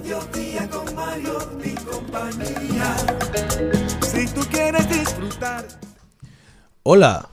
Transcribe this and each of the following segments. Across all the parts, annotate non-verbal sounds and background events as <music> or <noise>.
mediodía con Mario y compañía. Si tú quieres disfrutar. Hola,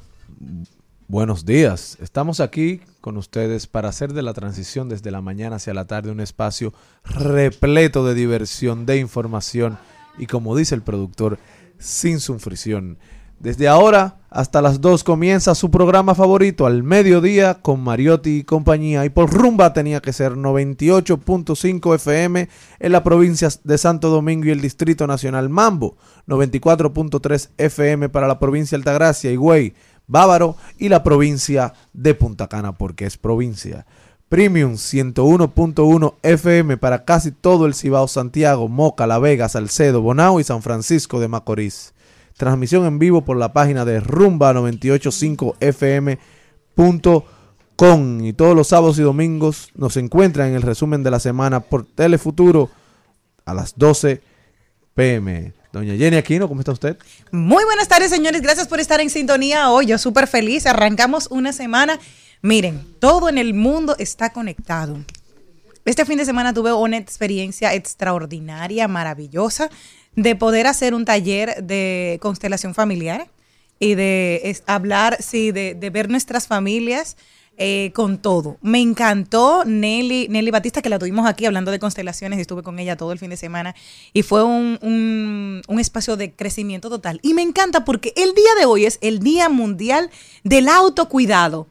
buenos días. Estamos aquí con ustedes para hacer de la transición desde la mañana hacia la tarde un espacio repleto de diversión, de información y como dice el productor, sin sufrición. Desde ahora hasta las 2 comienza su programa favorito al mediodía con Mariotti y compañía. Y por rumba tenía que ser 98.5 FM en la provincia de Santo Domingo y el Distrito Nacional Mambo. 94.3 FM para la provincia de Altagracia, Higüey, Bávaro y la provincia de Punta Cana porque es provincia. Premium 101.1 FM para casi todo el Cibao Santiago, Moca, La Vega, Salcedo, Bonao y San Francisco de Macorís. Transmisión en vivo por la página de rumba985fm.com y todos los sábados y domingos nos encuentran en el resumen de la semana por Telefuturo a las 12 pm. Doña Jenny Aquino, ¿cómo está usted? Muy buenas tardes, señores. Gracias por estar en sintonía hoy. Yo súper feliz. Arrancamos una semana. Miren, todo en el mundo está conectado. Este fin de semana tuve una experiencia extraordinaria, maravillosa, de poder hacer un taller de constelación familiar y de hablar, sí, de, ver nuestras familias. Eh, con todo. Me encantó Nelly, Nelly Batista, que la tuvimos aquí hablando de constelaciones, estuve con ella todo el fin de semana, y fue un, un, un, espacio de crecimiento total. Y me encanta porque el día de hoy es el Día Mundial del Autocuidado.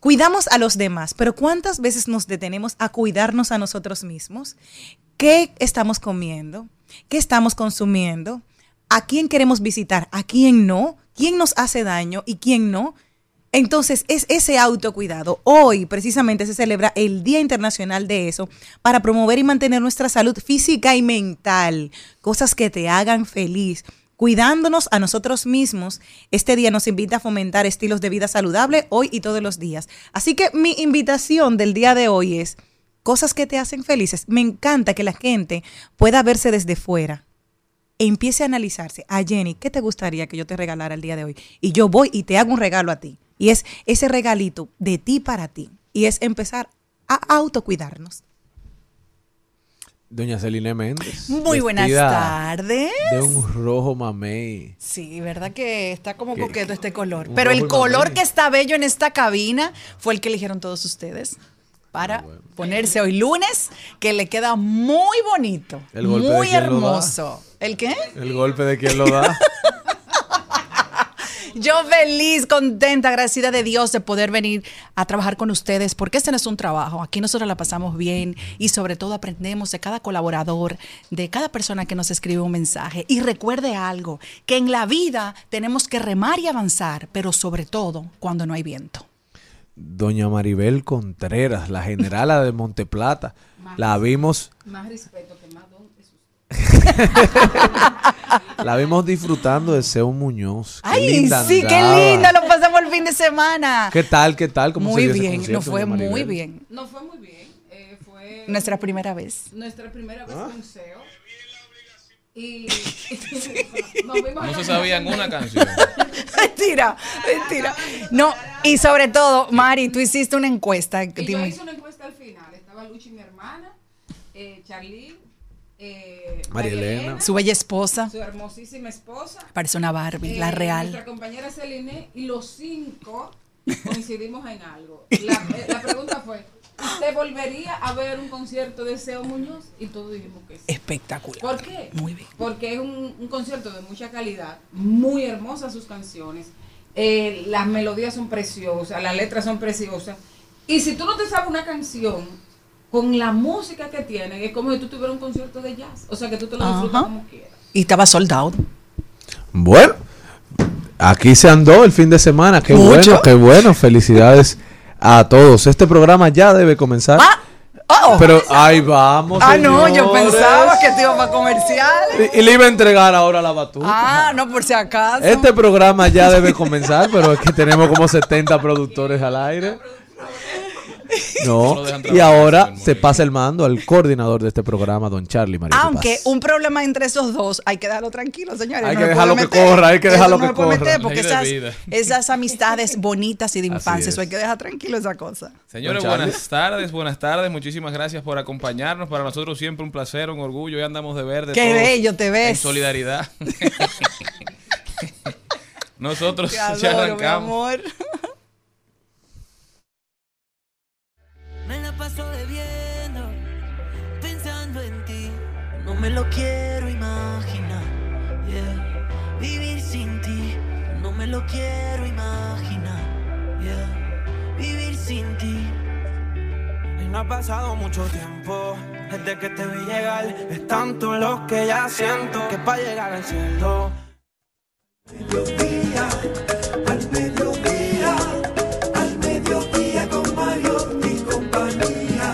Cuidamos a los demás, pero ¿cuántas veces nos detenemos a cuidarnos a nosotros mismos? ¿Qué estamos comiendo? ¿Qué estamos consumiendo? ¿A quién queremos visitar? ¿A quién no? ¿Quién nos hace daño y quién no? Entonces, es ese autocuidado. Hoy precisamente se celebra el Día Internacional de eso para promover y mantener nuestra salud física y mental, cosas que te hagan feliz. Cuidándonos a nosotros mismos, este día nos invita a fomentar estilos de vida saludable hoy y todos los días. Así que mi invitación del día de hoy es cosas que te hacen felices. Me encanta que la gente pueda verse desde fuera e empiece a analizarse. A Jenny, ¿qué te gustaría que yo te regalara el día de hoy? Y yo voy y te hago un regalo a ti. Y es ese regalito de ti para ti. Y es empezar a autocuidarnos. Doña Celine Méndez. Muy buenas tardes. De un rojo mamey. Sí, verdad que está como coqueto este color. Pero el color mamey. que está bello en esta cabina fue el que eligieron todos ustedes para ah, bueno. ponerse hoy lunes, que le queda muy bonito, muy hermoso. ¿El qué? El golpe de quien lo da. <laughs> Yo feliz, contenta, agradecida de Dios de poder venir a trabajar con ustedes, porque este no es un trabajo. Aquí nosotros la pasamos bien y sobre todo aprendemos de cada colaborador, de cada persona que nos escribe un mensaje. Y recuerde algo, que en la vida tenemos que remar y avanzar, pero sobre todo cuando no hay viento. Doña Maribel Contreras, la generala de Monteplata, más, la vimos... Más respeto que más don <laughs> la vimos disfrutando de Seu Muñoz. Qué Ay, sí, andaba. qué linda, lo pasamos el fin de semana. ¿Qué tal, qué tal? ¿Cómo muy bien, nos fue muy bien. Nos fue muy bien. Eh, fue nuestra primera vez. Nuestra primera vez ¿Ah? con Seu. Y <laughs> no se sabían una canción. <laughs> mentira, mentira. No, y sobre todo, Mari, tú hiciste una encuesta. Y yo hice una encuesta al final. Estaba Luchi, mi hermana, eh, Charly, eh, María Elena. Su bella esposa. su hermosísima esposa. Parece una Barbie, eh, la real. Nuestra compañera Celine y los cinco coincidimos en algo. La, eh, la pregunta fue, ¿usted volvería a ver un concierto de Seo Muñoz? Y todos dijimos que sí. Espectacular. ¿Por qué? Muy bien. Porque es un, un concierto de mucha calidad, muy hermosas sus canciones, eh, las melodías son preciosas, las letras son preciosas. Y si tú no te sabes una canción, con la música que tiene, es como si tú tuvieras un concierto de jazz. O sea, que tú te lo disfrutas Ajá. como quieras. Y estaba soldado. Bueno, aquí se andó el fin de semana. Qué Mucho. bueno, qué bueno. Felicidades a todos. Este programa ya debe comenzar. Ah, oh. Pero ahí vamos. Ah, no, yo pensaba que te iba para comerciales. Y, y le iba a entregar ahora la batuta. Ah, no, por si acaso. Este programa ya debe comenzar, pero es que tenemos como 70 productores al aire. <laughs> No, y ahora se pasa el mando al coordinador de este programa, don Charlie María. Aunque un problema entre esos dos, hay que dejarlo tranquilo, señores. Hay no que dejarlo que corra, hay que dejarlo no que corra. meter, porque esas, amistades bonitas y de infancia, es. eso hay que dejar tranquilo esa cosa. Señores, buenas tardes, buenas tardes. Muchísimas gracias por acompañarnos. Para nosotros siempre un placer, un orgullo. Hoy andamos de verde. Qué todos bello te En ves. solidaridad. <laughs> <laughs> nosotros ya mi arrancamos. amor. Siento que para llegar al cielo. mediodía, al mediodía, al mediodía con Mario y compañía.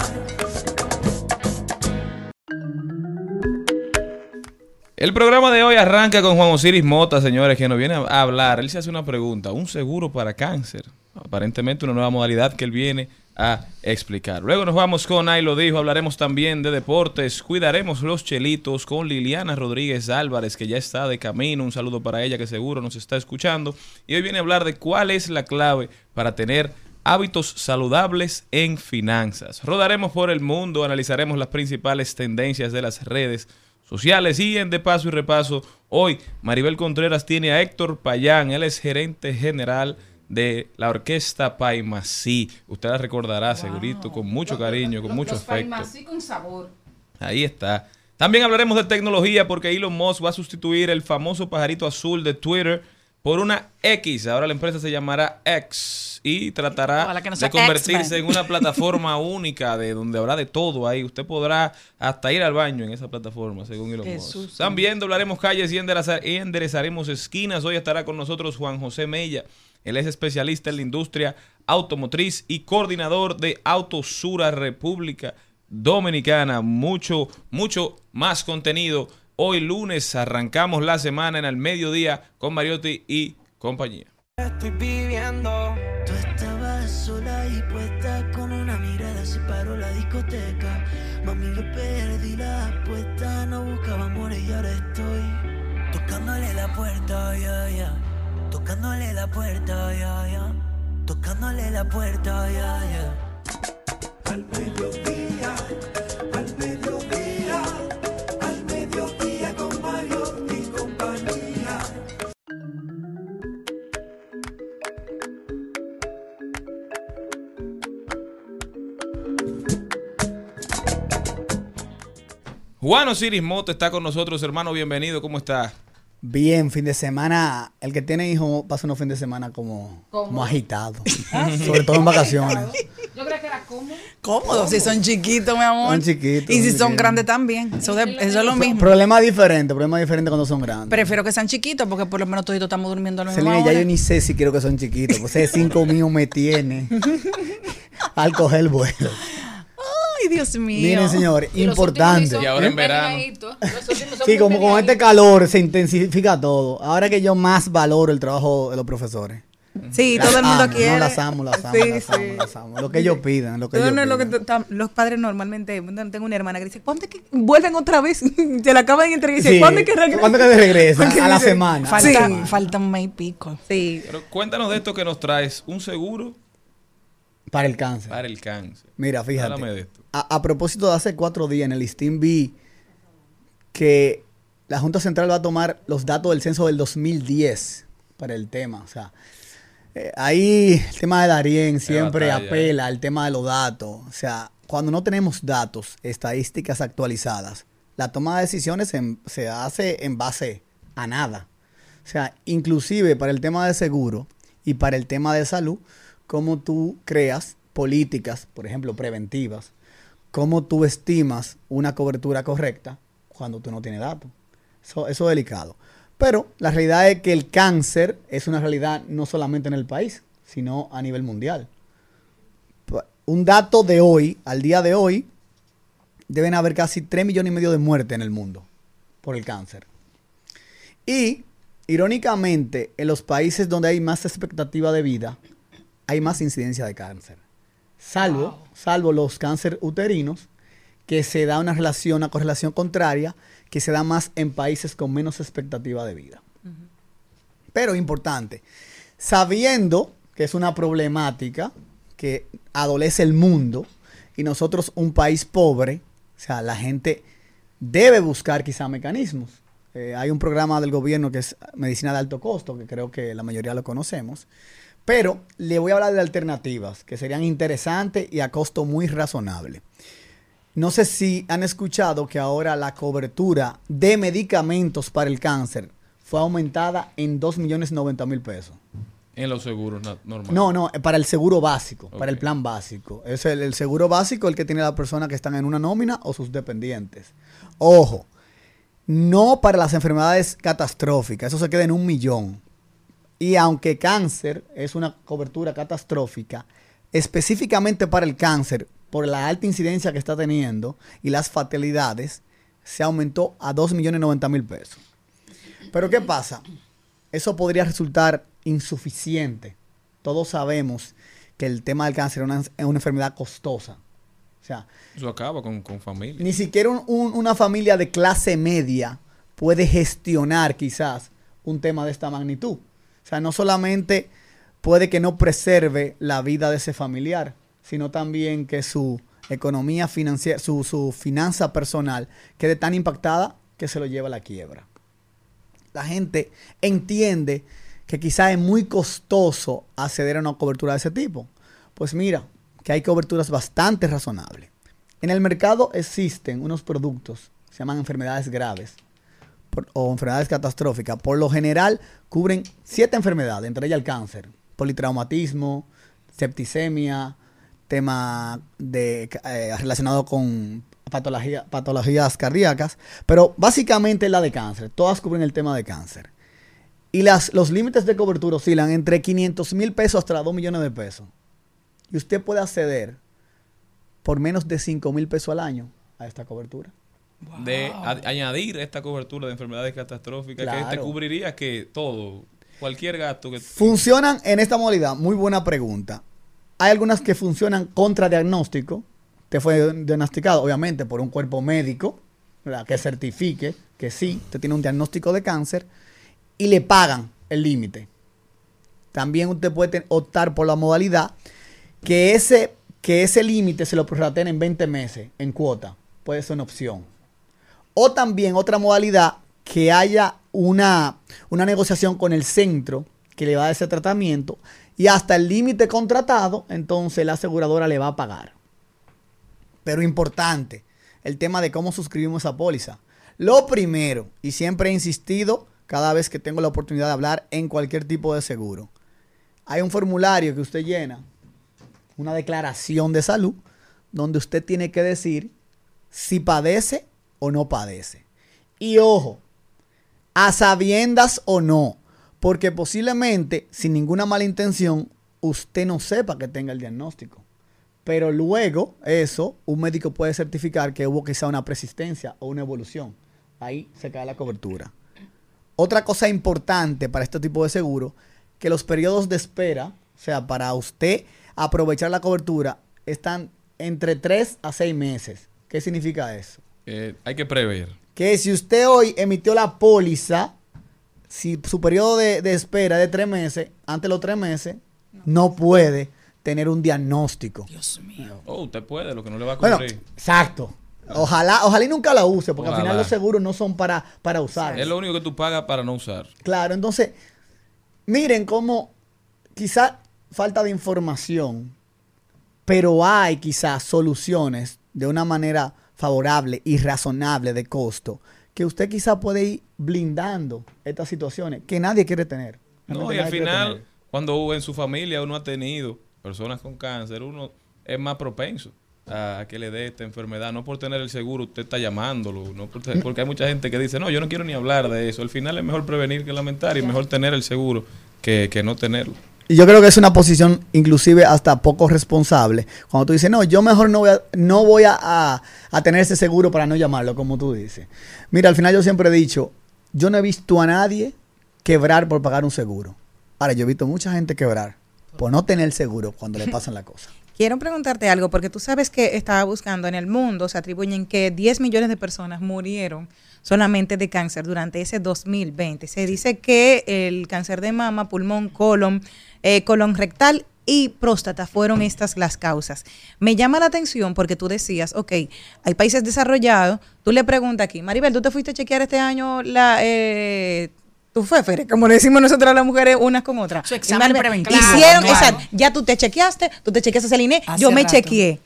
El programa de hoy arranca con Juan Osiris Mota, señores, que nos viene a hablar. Él se hace una pregunta. ¿Un seguro para cáncer? Aparentemente una nueva modalidad que él viene a explicar. Luego nos vamos con Ahí lo dijo. Hablaremos también de deportes. Cuidaremos los chelitos con Liliana Rodríguez Álvarez, que ya está de camino. Un saludo para ella que seguro nos está escuchando. Y hoy viene a hablar de cuál es la clave para tener hábitos saludables en finanzas. Rodaremos por el mundo, analizaremos las principales tendencias de las redes sociales y en De Paso y Repaso, hoy Maribel Contreras tiene a Héctor Payán, él es gerente general de la orquesta Paimasí. Usted la recordará segurito, con mucho cariño, con Los- mucho los afecto. Paimasí con sabor. Ahí está. También hablaremos de tecnología porque Elon Musk va a sustituir el famoso pajarito azul de Twitter por una X. Ahora la empresa se llamará X y tratará no de convertirse en una <laughs> plataforma única de donde habrá de todo ahí. Usted podrá hasta ir al baño en esa plataforma, según Elon Musk. susto. También doblaremos calles y enderezaremos esquinas. Hoy estará con nosotros Juan José Mella. Él es especialista en la industria automotriz y coordinador de Autosura República Dominicana. Mucho, mucho más contenido. Hoy lunes arrancamos la semana en el mediodía con Mariotti y compañía. Estoy viviendo. Tú estabas sola y puesta con una mirada se paró la discoteca. Mami, yo perdí la apuesta, no buscaba amor y ahora estoy tocándole la puerta, ya, ya. Tocándole la puerta, ya, ya. Tocándole la puerta, ya, ya. Al mediodía, al mediodía, al mediodía con Mario y compañía. Juan Osiris Moto está con nosotros, hermano. Bienvenido, ¿cómo está? Bien, fin de semana. El que tiene hijos pasa unos fin de semana como, como agitado. <laughs> Sobre todo en vacaciones. <laughs> Yo creo que era cómodo. Cómodo, si son chiquitos, mi amor. Son chiquitos, Y si son chiquitos. grandes también. Eso, de- eso es lo mismo. Problema diferente, problema diferente cuando son grandes. Prefiero que sean chiquitos porque por lo menos todos estamos durmiendo a la misma Celine, ya hora. yo ni sé si quiero que son chiquitos. Pues ese cinco mío me tiene <laughs> al coger el vuelo. Ay, Dios mío. Miren, señores, los importante. Y ahora en verano. Los Sí, como con este calor se intensifica todo. Ahora que yo más valoro el trabajo de los profesores. Sí, Las todo el mundo amo, quiere. No, las amo, las amo, Sí, las sí. amo, las amo. Lo que ellos pidan, lo que ellos no es lo que pidan. los padres normalmente, tengo una hermana que dice, ¿cuándo es que vuelven otra vez? <laughs> Se la acaban de dice, Sí, ¿cuándo es que regresan? ¿cuándo que regresan? A la semana. Falta, Sí. falta un mes y pico. Sí. Pero cuéntanos de esto que nos traes, un seguro Para el cáncer. para el cáncer. Mira, fíjate. De esto. A, a propósito de hace cuatro días en el listín vi que la Junta Central va a tomar los datos del censo del 2010 para el tema. O sea, eh, ahí el tema de Darien siempre apela al tema de los datos. O sea, cuando no tenemos datos, estadísticas actualizadas, la toma de decisiones en- se hace en base a nada. O sea, inclusive para el tema de seguro y para el tema de salud, cómo tú creas políticas, por ejemplo, preventivas, cómo tú estimas una cobertura correcta cuando tú no tienes datos. Eso, eso es delicado. Pero la realidad es que el cáncer es una realidad no solamente en el país, sino a nivel mundial. Un dato de hoy, al día de hoy, deben haber casi 3 millones y medio de muertes en el mundo por el cáncer. Y, irónicamente, en los países donde hay más expectativa de vida, hay más incidencia de cáncer. Salvo, salvo los cáncer uterinos, que se da una relación, una correlación contraria, que se da más en países con menos expectativa de vida. Pero importante, sabiendo que es una problemática que adolece el mundo y nosotros un país pobre, o sea, la gente debe buscar quizá mecanismos. Eh, hay un programa del gobierno que es medicina de alto costo, que creo que la mayoría lo conocemos, pero le voy a hablar de alternativas que serían interesantes y a costo muy razonable. No sé si han escuchado que ahora la cobertura de medicamentos para el cáncer fue aumentada en 2.090.000 pesos. En los seguros normales. No, no, eh, para el seguro básico, para el plan básico. Es el, el seguro básico el que tiene la persona que están en una nómina o sus dependientes. Ojo, no para las enfermedades catastróficas, eso se queda en un millón. Y aunque cáncer es una cobertura catastrófica, específicamente para el cáncer, por la alta incidencia que está teniendo y las fatalidades, se aumentó a 2.090.000 pesos. Pero ¿qué pasa? Eso podría resultar insuficiente. Todos sabemos que el tema del cáncer es una, es una enfermedad costosa. O sea, Eso acaba con, con familia. ni siquiera un- un- una familia de clase media puede gestionar quizás un tema de esta magnitud. O sea, no solamente puede que no preserve la vida de ese familiar, sino también que su economía financiera, su, su finanza personal quede tan impactada que se lo lleva a la quiebra. La gente entiende que quizás es muy costoso acceder a una cobertura de ese tipo. Pues mira, que hay coberturas bastante razonables. En el mercado existen unos productos, se llaman enfermedades graves o enfermedades catastróficas. Por lo general cubren siete enfermedades, entre ellas el cáncer, politraumatismo, septicemia, tema de, eh, relacionado con patología- patologías cardíacas, pero básicamente la de cáncer. Todas cubren el tema de cáncer. Y las, los límites de cobertura oscilan entre 500 mil pesos hasta 2 millones de pesos. Y usted puede acceder por menos de 5 mil pesos al año a esta cobertura. De añadir esta cobertura de enfermedades catastróficas que te Claro. cubriría que todo, cualquier gasto que ¿Funcionan en esta modalidad? Muy buena pregunta. Hay algunas que funcionan contra diagnóstico. Te fue diagnosticado, obviamente, por un cuerpo médico, que certifique que sí, te tiene un diagnóstico de cáncer y le pagan el límite. También usted puede optar por la modalidad que ese, que ese límite se lo prorrateen en 20 meses en cuota. Puede ser una opción. O también otra modalidad que haya una, una negociación con el centro que le va a dar ese tratamiento y hasta el límite contratado, entonces la aseguradora le va a pagar. Pero importante, el tema de cómo suscribimos esa póliza. Lo primero, y siempre he insistido cada vez que tengo la oportunidad de hablar en cualquier tipo de seguro, hay un formulario que usted llena, una declaración de salud, donde usted tiene que decir si padece o no padece. Y ojo, a sabiendas o no, porque posiblemente, sin ninguna mala intención, usted no sepa que tenga el diagnóstico. Pero luego, eso, un médico puede certificar que hubo quizá una persistencia o una evolución. Ahí se cae la cobertura. Otra cosa importante para este tipo de seguro, que los periodos de espera, o sea, para usted aprovechar la cobertura, están entre 3 a 6 meses. ¿Qué significa eso? eh, hay que prever. Que si usted hoy emitió la póliza, si su periodo de, de espera es de 3 meses, antes de los 3 meses, no puede tener un diagnóstico. Oh, usted puede, lo que no le va a Bueno, cubrir. exacto. Ojalá, ojalá y nunca la use, porque al final los seguros no son para, para usar. Es lo único que tú pagas para no usar. Claro, entonces, miren cómo quizá falta de información, pero hay quizás soluciones de una manera favorable y razonable de costo, que usted quizá puede ir blindando estas situaciones que nadie quiere tener. No, y al final, cuando en su familia uno ha tenido personas con cáncer, uno es más propenso a que le dé esta enfermedad. No por tener el seguro, usted está llamándolo. No por te- porque hay mucha gente que dice, no, yo no quiero ni hablar de eso. Al final es mejor prevenir que lamentar y mejor tener el seguro que, que no tenerlo. Y yo creo que es una posición inclusive hasta poco responsable. Cuando tú dices, no, yo mejor no voy a, no voy a, a- a tener ese seguro para no llamarlo, como tú dices. Mira, al final yo siempre he dicho, yo no he visto a nadie quebrar por pagar un seguro. Ahora, yo he visto mucha gente quebrar por no tener seguro cuando le <laughs> pasan la cosa. Quiero preguntarte algo, porque tú sabes que estaba buscando en el mundo, se atribuyen que 10 millones de personas murieron solamente de cáncer durante ese 2020. Se dice que el cáncer de mama, pulmón, colon, eh, colon rectal y próstata fueron estas las causas. Me llama la atención porque tú decías, ok, hay países desarrollados, tú le preguntas aquí, Maribel, ¿tú te fuiste a chequear este año la... Eh, tu féfere, como le decimos nosotros a las mujeres unas con otras. Su examen preventivo. Hicieron, Claro. exacto, ya tú te chequeaste, tú te chequeaste el INE, Hace yo me rato. chequeé.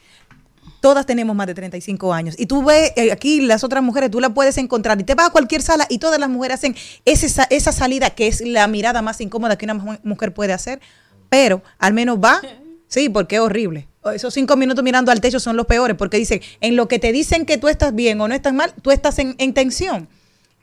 Todas tenemos más de 35 años. Y tú ves eh, aquí las otras mujeres, tú las puedes encontrar. Y te vas a cualquier sala y todas las mujeres hacen ese sa- esa salida que es la mirada más incómoda que una mu- mujer puede hacer. Pero al menos va. <laughs> Sí, porque es horrible. Esos cinco minutos mirando al techo son los peores porque dicen, en lo que te dicen que tú estás bien o no estás mal, tú estás en, en tensión.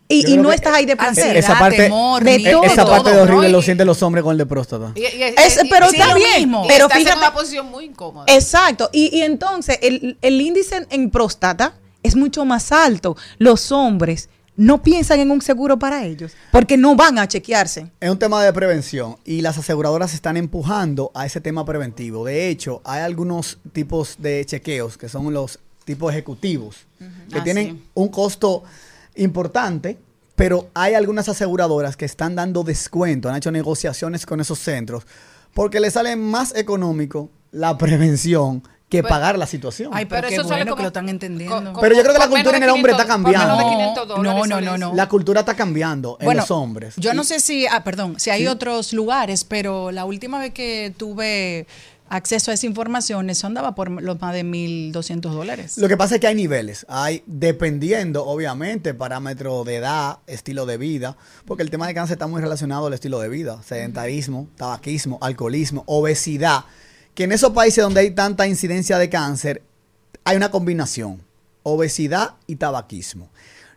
Y, no que estás ahí de placer. esa parte, temor, de miedo, todo, esa parte de todo, horrible ¿no? lo sienten los hombres con el de próstata. Y- y- Es- pero está lo bien. mismo. Pero estás en fíjate, una posición muy incómoda. Exacto. Y, y entonces el, el índice en, en próstata es mucho más alto. Los hombres no piensan en un seguro para ellos porque no van a chequearse. Es un tema de prevención y las aseguradoras están empujando a ese tema preventivo. De hecho, hay algunos tipos de chequeos que son los tipos ejecutivos que Ah, tienen sí. un costo importante, pero hay algunas aseguradoras que están dando descuento, han hecho negociaciones con esos centros porque les sale más económico la prevención que Pues- pagar la situación. Ay, pero, eso sale bueno como- que lo están entendiendo. co- Pero yo creo que la cultura en el hombre está 500 por menos de cambiando. 500 dólares No, no, no, no. la cultura está cambiando en los hombres. Yo no sé si, ah, perdón, si hay otros lugares, pero la última vez que tuve acceso a esa información, eso andaba por los más de 1.200 dólares. Lo que pasa es que hay niveles. Hay, dependiendo, obviamente, parámetro de edad, estilo de vida, porque el tema de cáncer está muy relacionado al estilo de vida. Sedentarismo, tabaquismo, alcoholismo, obesidad. Que en esos países donde hay tanta incidencia de cáncer, hay una combinación. Obesidad y tabaquismo.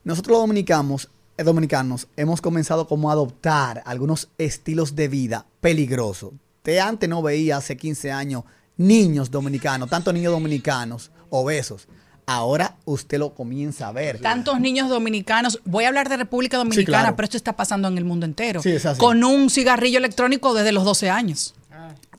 Nosotros los dominicanos, eh, dominicanos hemos comenzado como a adoptar algunos estilos de vida peligrosos. Te antes no veía hace 15 años niños dominicanos, tantos niños dominicanos obesos. Ahora usted lo comienza a ver. Tantos niños dominicanos, voy a hablar de República Dominicana, claro. pero esto está pasando en el mundo entero. Sí, es así. Con un cigarrillo electrónico desde los 12 años.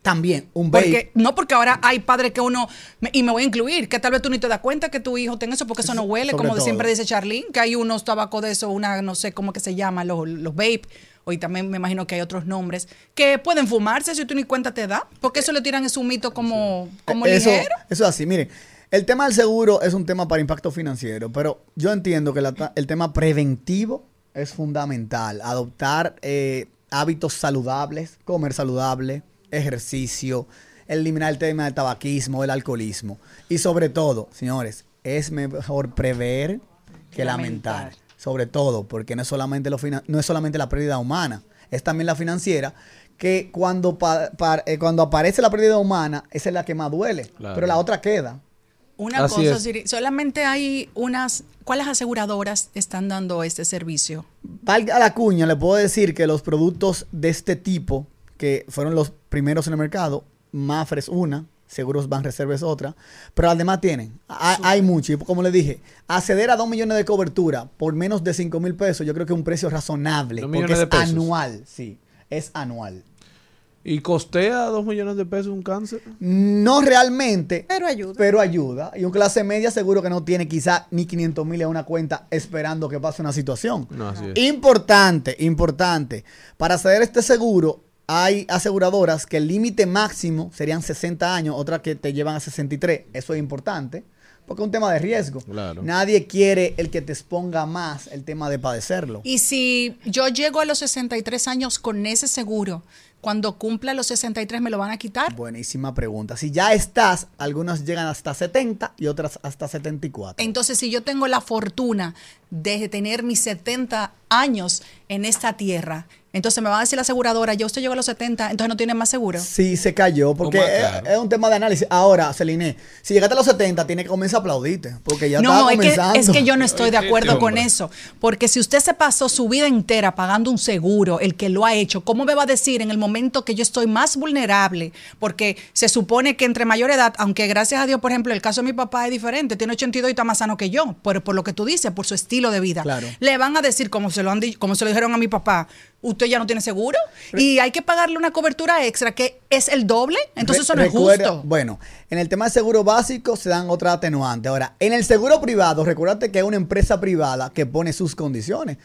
También un vape. Porque, no porque ahora hay padres que uno, me- y me voy a incluir, que tal vez tú ni te das cuenta que tu hijo tenga eso, porque eso no huele, Sobre como todo. siempre dice Charlene, que hay unos tabacos de eso, una, no sé cómo que se llama, los, los vape, hoy también me imagino que hay otros nombres, que pueden fumarse si tú ni cuenta te da, porque eso le tiran es un mito como, como eso, ligero. eso es así. Miren, el tema del seguro es un tema para impacto financiero, pero yo entiendo que la el tema preventivo es fundamental. Adoptar eh, hábitos saludables, comer saludable, ejercicio, eliminar el tema del tabaquismo, el alcoholismo. Y sobre todo, señores, es mejor prever que lamentar. Lamentar. Sobre todo, porque no es solamente, lo fina- no es solamente la pérdida humana, es también la financiera, que cuando, pa- pa- eh, cuando aparece la pérdida humana, esa es la que más duele, Claro. pero la otra queda. Una Así cosa. Siri, solamente hay unas, ¿cuáles aseguradoras están dando este servicio? Valga la cuña, le puedo decir que los productos de este tipo, que fueron los primeros en el mercado, Mafre es una, Seguros Van Reserva es otra, pero además tienen, ha- hay mucho, y como le dije, acceder a 2 millones de cobertura por menos de 5 mil pesos, yo creo que es un precio razonable, Dos porque es de pesos. anual, sí, es anual. ¿Y costea dos millones de pesos un cáncer? No realmente, Pero ayuda. pero ayuda. Y un clase media seguro que no tiene quizá ni 500 mil en una cuenta esperando que pase una situación. No, así es. Importante, importante. Para acceder a este seguro, hay aseguradoras que el límite máximo serían 60 años, otras que te llevan a 63. Eso es importante. porque es un tema de riesgo. Claro. Nadie quiere el que te exponga más el tema de padecerlo. Y si yo llego a los 63 años con ese seguro, cuando cumpla los 63 me lo van a quitar. Buenísima pregunta. Si ya estás, algunos llegan hasta 70 y otras hasta 74. Entonces, si yo tengo la fortuna de tener mis 70 años en esta tierra, entonces me va a decir la aseguradora, ya usted llegó a los 70, entonces no tiene más seguro. Sí, se cayó, porque es, Claro. es un tema de análisis. Ahora, Celine, si llegaste a los 70, tienes que comenzar a aplaudirte, porque ya No, está es que, comenzando. es que yo no estoy de acuerdo este con eso. Porque si usted se pasó su vida entera pagando un seguro, el que lo ha hecho, ¿cómo me va a decir en el momento que yo estoy más vulnerable? Porque se supone que entre mayor edad, aunque gracias a Dios, por ejemplo, el caso de mi papá es diferente, tiene 82 y está más sano que yo, por, por lo que tú dices, por su estilo de vida. Claro. Le van a decir, como se lo han como se lo dijeron a mi papá, usted ya no tiene seguro y hay que pagarle una cobertura extra que es el doble, entonces eso no es justo. Bueno, en el tema del seguro básico se dan otra atenuante. Ahora, en el seguro privado, recuérdate que es una empresa privada que pone sus condiciones.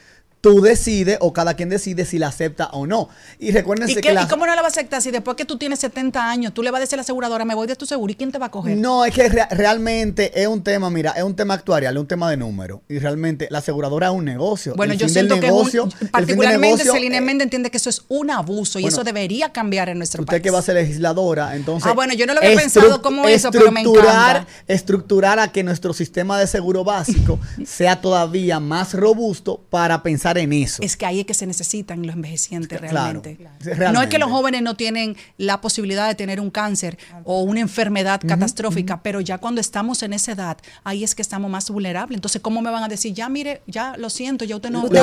Tú decides o cada quien decide si la acepta o no. Y recuérdense ¿Y, que qué- la- ¿Y cómo no la va a aceptar si después que tú tienes 70 años, tú le vas a decir a la aseguradora, me voy de tu seguro, ¿y quién te va a coger? No, es que rea- realmente es un tema, mira, es un tema actuarial, es un tema de número. Y realmente la aseguradora es un negocio. Bueno, El yo siento que negocio- un, fin del particularmente Celine eh, Méndez entiende que eso es un abuso y bueno, eso debería cambiar en nuestro Usted país. que va a ser legisladora, entonces. Ah, bueno, yo no lo había pensado como eso, pero me encanta. Estructurar a que nuestro sistema de seguro básico <laughs> sea todavía más robusto para pensar en eso. Es que ahí es que se necesitan los envejecientes Claro, realmente. No es que los jóvenes no tienen la posibilidad de tener un cáncer o una enfermedad catastrófica, pero ya cuando estamos en esa edad, ahí es que estamos más vulnerables. Entonces, ¿cómo me van a decir, ya mire, ya lo siento, ya usted no... Usted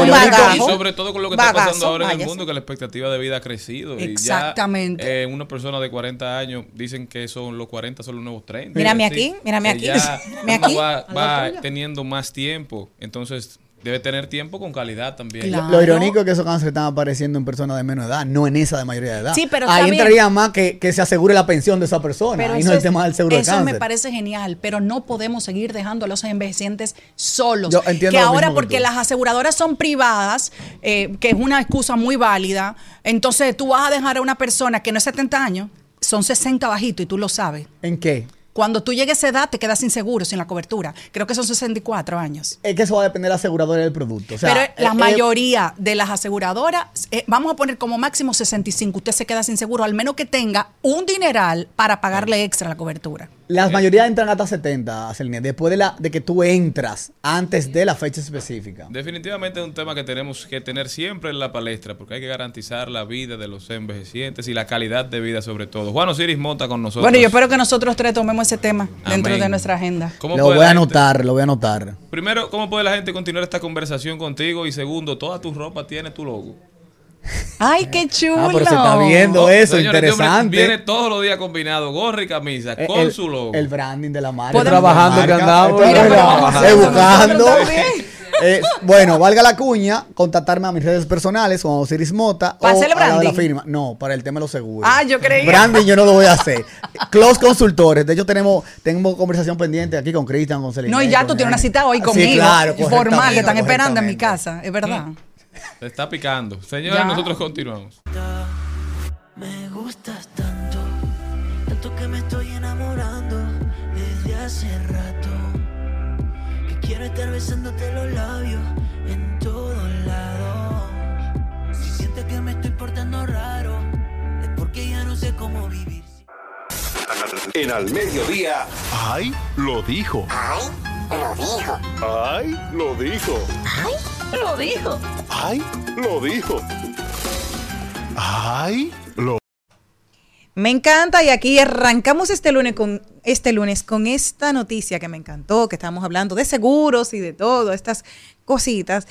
Y sobre todo con lo que está pasando ahora en el mundo, que la expectativa de vida ha crecido. Exactamente. Y ya, eh, una persona de 40 años dicen que son los 40 son los nuevos 30. Mírame aquí, mírame aquí. Ya <laughs> aquí. va, va teniendo más tiempo. Entonces, debe tener tiempo con calidad también. Claro. Lo irónico es que esos cánceres están apareciendo en personas de menos edad, no en esa de mayoría de edad. Sí, pero está Ahí entraría más que, que se asegure la pensión de esa persona. Pero eso no el es- tema del seguro de eso cáncer. me parece genial, pero no podemos seguir dejando a los envejecientes solos. Yo entiendo que ahora, que porque las aseguradoras son privadas, eh, que es una excusa muy válida, entonces tú vas a dejar a una persona que no es 70 años, son 60 bajito y tú lo sabes. ¿En qué? Cuando tú llegues a esa edad, te quedas sin seguro, sin la cobertura. Creo que son 64 años. Es que eso va a depender de la aseguradora del producto. O sea, Pero la eh, mayoría de las aseguradoras, eh, vamos a poner como máximo 65, usted se queda sin seguro, al menos que tenga un dineral para pagarle extra la cobertura. Las mayorías entran hasta 70, Celine, después de, la, de que tú entras, antes de la fecha específica. Definitivamente es un tema que tenemos que tener siempre en la palestra, porque hay que garantizar la vida de los envejecientes y la calidad de vida sobre todo. Juan Osiris Mota con nosotros. Bueno, yo espero que nosotros tres tomemos ese tema dentro de nuestra agenda. ¿Cómo Lo voy a la anotar, lo voy a anotar. Primero, ¿cómo puede la gente continuar esta conversación contigo? Y segundo, toda tu ropa tiene tu logo. ¡Ay, qué chulo! Ah, pero se está viendo eso, Señores, este interesante. Viene todos los días combinado, gorra y camisa, Eh, con el, su logo. el branding de la marca. Trabajando Marca, que andamos. esto es Mira, pero verdad. vamos a Eh, buscando. <laughs> Eh, bueno, valga la cuña, contactarme a mis redes personales, Juan Osiris Mota. ¿Para o hacer el a la de la branding? firma. No, para el tema de los seguros. Ah, yo creía. Branding yo no lo voy a hacer. Close consultores. De hecho, tenemos, tenemos conversación pendiente aquí con Cristian, con. No, y ya tú tienes una cita hoy Sí, conmigo. claro, formal, que están esperando en mi casa, es verdad. Se está picando. Señores, Ya. nosotros continuamos. Me gustas tanto, tanto que me estoy enamorando desde hace rato. Que quiero estar besándote los labios en todos lados. Si sientes que me estoy portando raro, es porque ya no sé cómo vivir. En al mediodía. ¡Ay! Lo dijo. ¡Ay! Lo dijo. ¡Ay! Lo dijo. Lo dijo. ¡Ay! Lo dijo. ¡Ay! Lo Me encanta y aquí arrancamos este lunes con este lunes con esta noticia que me encantó, que estamos hablando de seguros y de todo, estas cositas.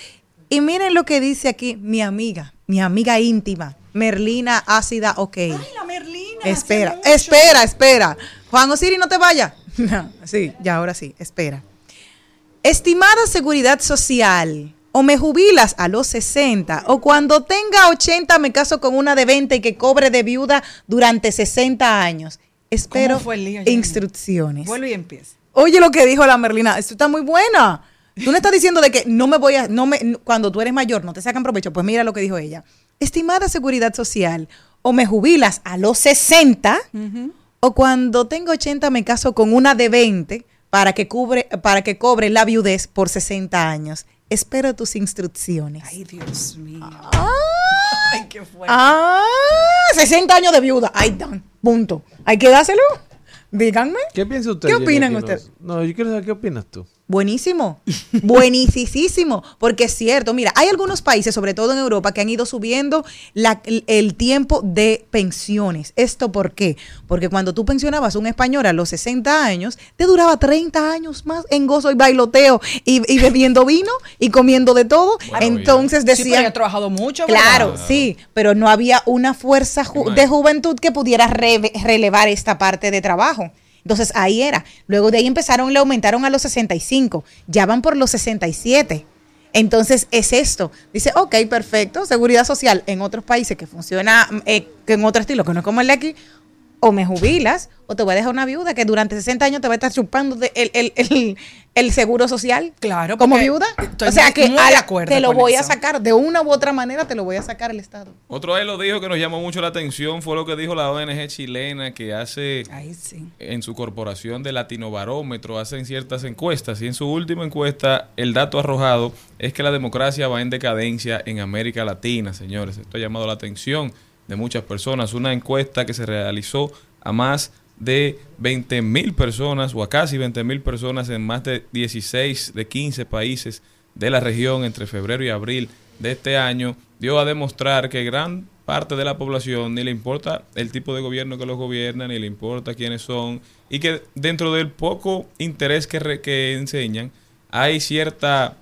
Y miren lo que dice aquí mi amiga, mi amiga íntima, Merlina Ácida OK. Ay, la Merlina. espera, espera, espera. Juan Osiri, no te vayas. <laughs> No, sí, ya ahora sí, espera. Estimada seguridad social, o me jubilas a los 60, o cuando tenga 80 me caso con una de 20 y que cobre de viuda durante 60 años. Espero lío, instrucciones. Vuelve y empieza. Oye lo que dijo la Merlina, esto está muy buena. Tú no estás diciendo de que no me voy a, no me, cuando tú eres mayor no te sacan provecho. Pues mira lo que dijo ella. Estimada seguridad social, o me jubilas a los 60, o cuando tengo 80 me caso con una de 20 para que, cubre, para que cobre la viudez por 60 años. Espero tus instrucciones. Ay, Dios mío. Ah, Ay, qué fuerte. ah, 60 años de viuda. Ahí están. Punto. Hay que dárselo. Díganme. ¿Qué piensa usted? ¿Qué opinan ustedes? No, yo quiero saber qué opinas tú. Buenísimo, <laughs> buenísimo, porque es cierto, mira, hay algunos países, sobre todo en Europa, que han ido subiendo la- el, el tiempo de pensiones. ¿Esto por qué? Porque cuando tú pensionabas a un español a los 60 años, te duraba 30 años más en gozo y bailoteo y, y bebiendo <laughs> vino y comiendo de todo. Entonces Sí, pero he trabajado mucho, ¿verdad? Claro, sí, pero no había una fuerza ju- de juventud que pudiera re- relevar esta parte de trabajo. Entonces ahí era. Luego de ahí empezaron, le aumentaron a los 65, ya van por los 67. Entonces es esto. Dice, ok, perfecto, seguridad social en otros países que funciona eh, en otro estilo, que no es como el de aquí, o me jubilas o te voy a dejar una viuda que durante 60 años te va a estar chupando de- el, el- el- el seguro social. Claro, como viuda. estoy O sea muy- que muy a de la- acuerdo te lo voy a sacar de una u otra manera, te lo voy a sacar el Estado. Otro ahí lo dijo que nos llamó mucho la atención fue lo que dijo la ONG chilena que hace Ay, sí. en su corporación de Latino Barómetro, hacen ciertas encuestas y en su última encuesta el dato arrojado es que la democracia va en decadencia en América Latina, señores. Esto ha llamado la atención de muchas personas. Una encuesta que se realizó a más de 20 mil personas o a casi 20 mil personas en más de 16 de 15 países de la región entre febrero y abril de este año dio a demostrar que gran parte de la población ni le importa el tipo de gobierno que los gobierna, ni le importa quiénes son, y que dentro del poco interés que, enseñan, hay cierta,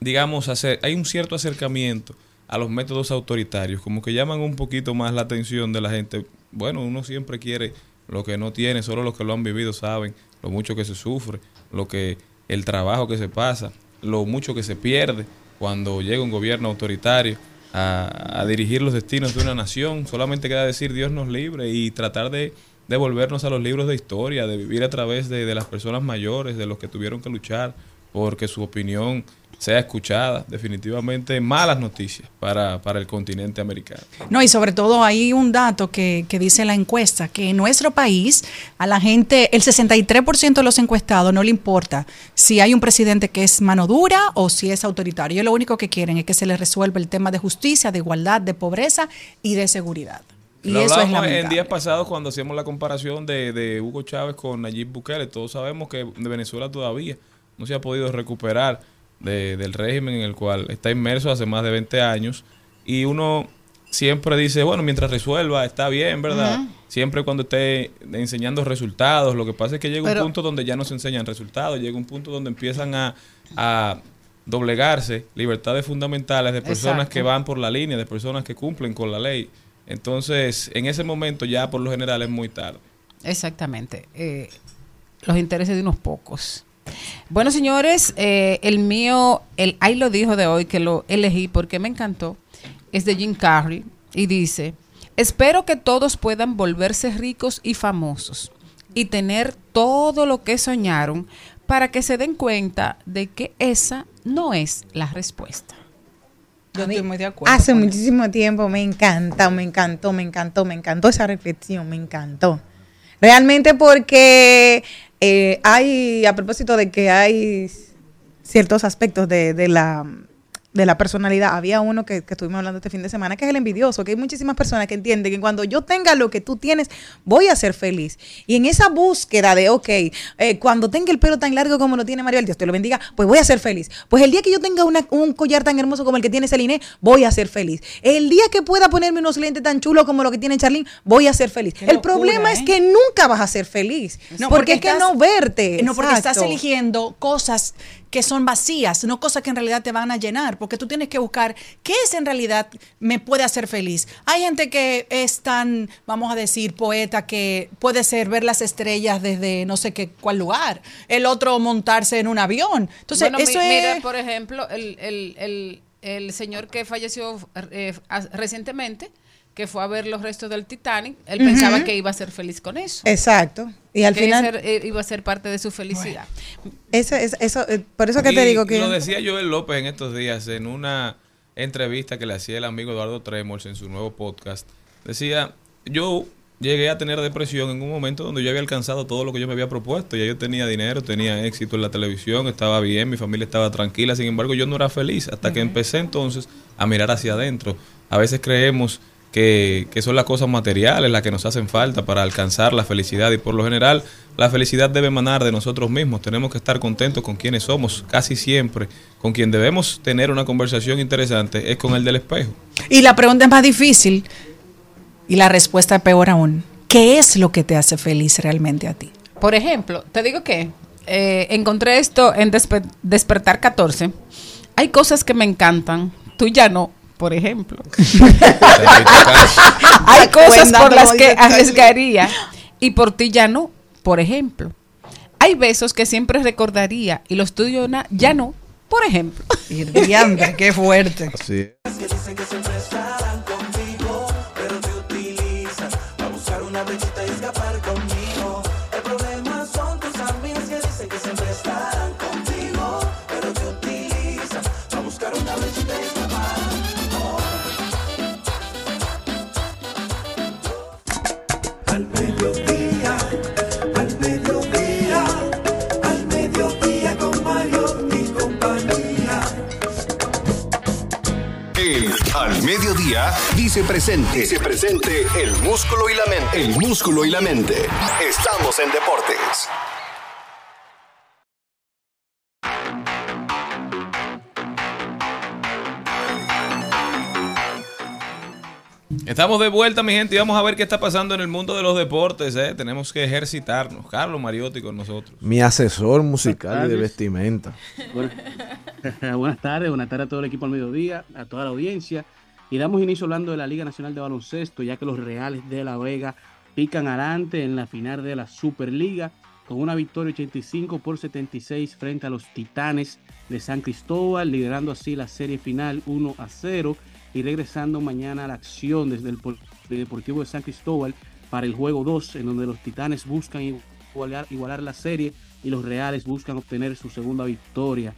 digamos, acer- hay un cierto acercamiento a los métodos autoritarios, como que llaman un poquito más la atención de la gente. Bueno, uno siempre quiere lo que no tiene, solo los que lo han vivido saben lo mucho que se sufre, lo que el trabajo que se pasa, lo mucho que se pierde cuando llega un gobierno autoritario a, dirigir los destinos de una nación. Solamente queda decir Dios nos libre y tratar de devolvernos a los libros de historia, de vivir a través de las personas mayores, de los que tuvieron que luchar porque su opinión sea escuchada. Definitivamente malas noticias para, para el continente americano. No, y sobre todo hay un dato que, que dice la encuesta, que en nuestro país a la gente, el 63% de los encuestados no le importa si hay un presidente que es mano dura o si es autoritario. Ellos lo único que quieren es que se les resuelva el tema de justicia, de igualdad, de pobreza y de seguridad. Y Lo eso es en días pasados cuando hacíamos la comparación de, de Hugo Chávez con Nayib Bukele. Todos sabemos que de Venezuela todavía no se ha podido recuperar de- del régimen en el cual está inmerso hace más de 20 años. Y uno siempre dice, bueno, mientras resuelva, está bien, ¿verdad? Siempre cuando esté enseñando resultados. Lo que pasa es que llega Pero- un punto donde ya no se enseñan resultados. Llega un punto donde empiezan a, a doblegarse libertades fundamentales de personas Exacto. que van por la línea, de personas que cumplen con la ley. Entonces, en ese momento ya por lo general es muy tarde. Exactamente. Eh, los intereses de unos pocos. Bueno, señores, eh, el mío, el ahí lo dijo de hoy que lo elegí porque me encantó, es de Jim Carrey y dice, espero que todos puedan volverse ricos y famosos y tener todo lo que soñaron para que se den cuenta de que esa no es la respuesta. Yo estoy muy de acuerdo. Hace eso. muchísimo tiempo me encanta, me encantó, me encantó, me encantó esa reflexión, me encantó. Realmente porque eh, hay, a propósito de que hay ciertos aspectos de, de la de la personalidad. Había uno que, que estuvimos hablando este fin de semana, que es el envidioso, que hay muchísimas personas que entienden que cuando yo tenga lo que tú tienes, voy a ser feliz. Y en esa búsqueda de, ok, eh, cuando tenga el pelo tan largo como lo tiene Mario, Dios te lo bendiga, pues voy a ser feliz. Pues el día que yo tenga una- un collar tan hermoso como el que tiene Celine, voy a ser feliz. El día que pueda ponerme unos lentes tan chulos como lo que tiene Charlene, voy a ser feliz. el locura, problema es ¿eh? que nunca vas a ser feliz. porque, es que no verte. No, porque estás eligiendo cosas que son vacías, no cosas que en realidad te van a llenar, porque tú tienes que buscar qué es en realidad me puede hacer feliz. Hay gente que es tan, vamos a decir, poeta que puede ser ver las estrellas desde no sé qué cuál lugar, el otro montarse en un avión. Entonces, Bueno, eso mi- es mira, por ejemplo, el, el, el, el señor que falleció eh, recientemente, que fue a ver los restos del Titanic, él pensaba que iba a ser feliz con eso. Exacto. Y al final, eh, iba a ser parte de su felicidad. eso, eso, eso, eh, por eso que Y te digo que... Lo decía Joel López en estos días en una entrevista que le hacía el amigo Eduardo Tremors en su nuevo podcast. Decía, yo llegué a tener depresión en un momento donde yo había alcanzado todo lo que yo me había propuesto. Ya yo tenía dinero, tenía éxito en la televisión, estaba bien, mi familia estaba tranquila. Sin embargo, yo no era feliz hasta que empecé entonces a mirar hacia adentro. A veces creemos que, que son las cosas materiales las que nos hacen falta para alcanzar la felicidad y por lo general la felicidad debe emanar de nosotros mismos. Tenemos que estar contentos con quienes somos casi siempre. Con quien debemos tener una conversación interesante es con el del espejo. Y la pregunta es más difícil y la respuesta es peor aún. ¿Qué es lo que te hace feliz realmente a ti? Por ejemplo, te digo que eh, encontré esto en Despe- Despertar 14. Hay cosas que me encantan, tú ya no, por ejemplo. <laughs> Hay cosas por las que arriesgaría y por ti ya no, por ejemplo. Hay besos que siempre recordaría y los tuyos ya no, por ejemplo. Y qué fuerte. Así Dice presente. Dice presente el músculo y la mente. El músculo y la mente. Estamos en deportes. Estamos de vuelta, mi gente, y vamos a ver qué está pasando en el mundo de los deportes. ¿eh? Tenemos que ejercitarnos. Carlos Mariotti con nosotros. Mi asesor musical y de vestimenta. Buenas, <laughs> buenas tardes, buenas tardes a todo el equipo al mediodía, a toda la audiencia. Y damos inicio hablando de la Liga Nacional de Baloncesto, ya que los Reales de La Vega pican adelante en la final de la Superliga con una victoria 85 por 76 frente a los Titanes de San Cristóbal, liderando así la serie final 1 a 0 y regresando mañana a la acción desde el Deportivo de San Cristóbal para el juego 2, en donde los Titanes buscan igualar la serie y los Reales buscan obtener su segunda victoria.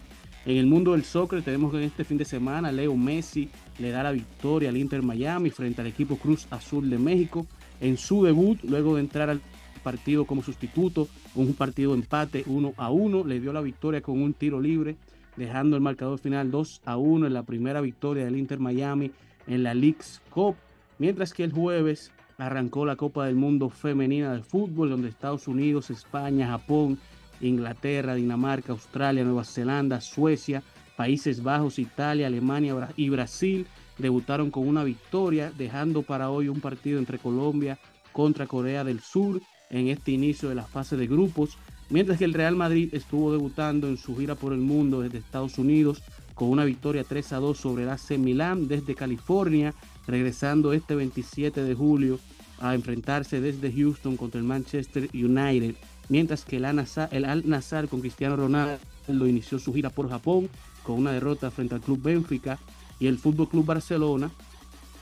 En el mundo del soccer tenemos que este fin de semana Leo Messi le da la victoria al Inter Miami frente al equipo Cruz Azul de México. En su debut luego de entrar al partido como sustituto, un partido de empate 1 a 1, le dio la victoria con un tiro libre, dejando el marcador final 2 a 1 en la primera victoria del Inter Miami en la Leagues Cup, mientras que el jueves arrancó la Copa del Mundo femenina de fútbol donde Estados Unidos, España, Japón, Inglaterra, Dinamarca, Australia, Nueva Zelanda, Suecia, Países Bajos, Italia, Alemania y Brasil debutaron con una victoria, dejando para hoy un partido entre Colombia contra Corea del Sur en este inicio de la fase de grupos, mientras que el Real Madrid estuvo debutando en su gira por el mundo desde Estados Unidos con una victoria 3 a 2 sobre el AC Milán desde California, regresando este 27 de julio a enfrentarse desde Houston contra el Manchester United, mientras que el Al Nassr, el Al con Cristiano Ronaldo inició su gira por Japón con una derrota frente al Club Benfica y el Fútbol Club Barcelona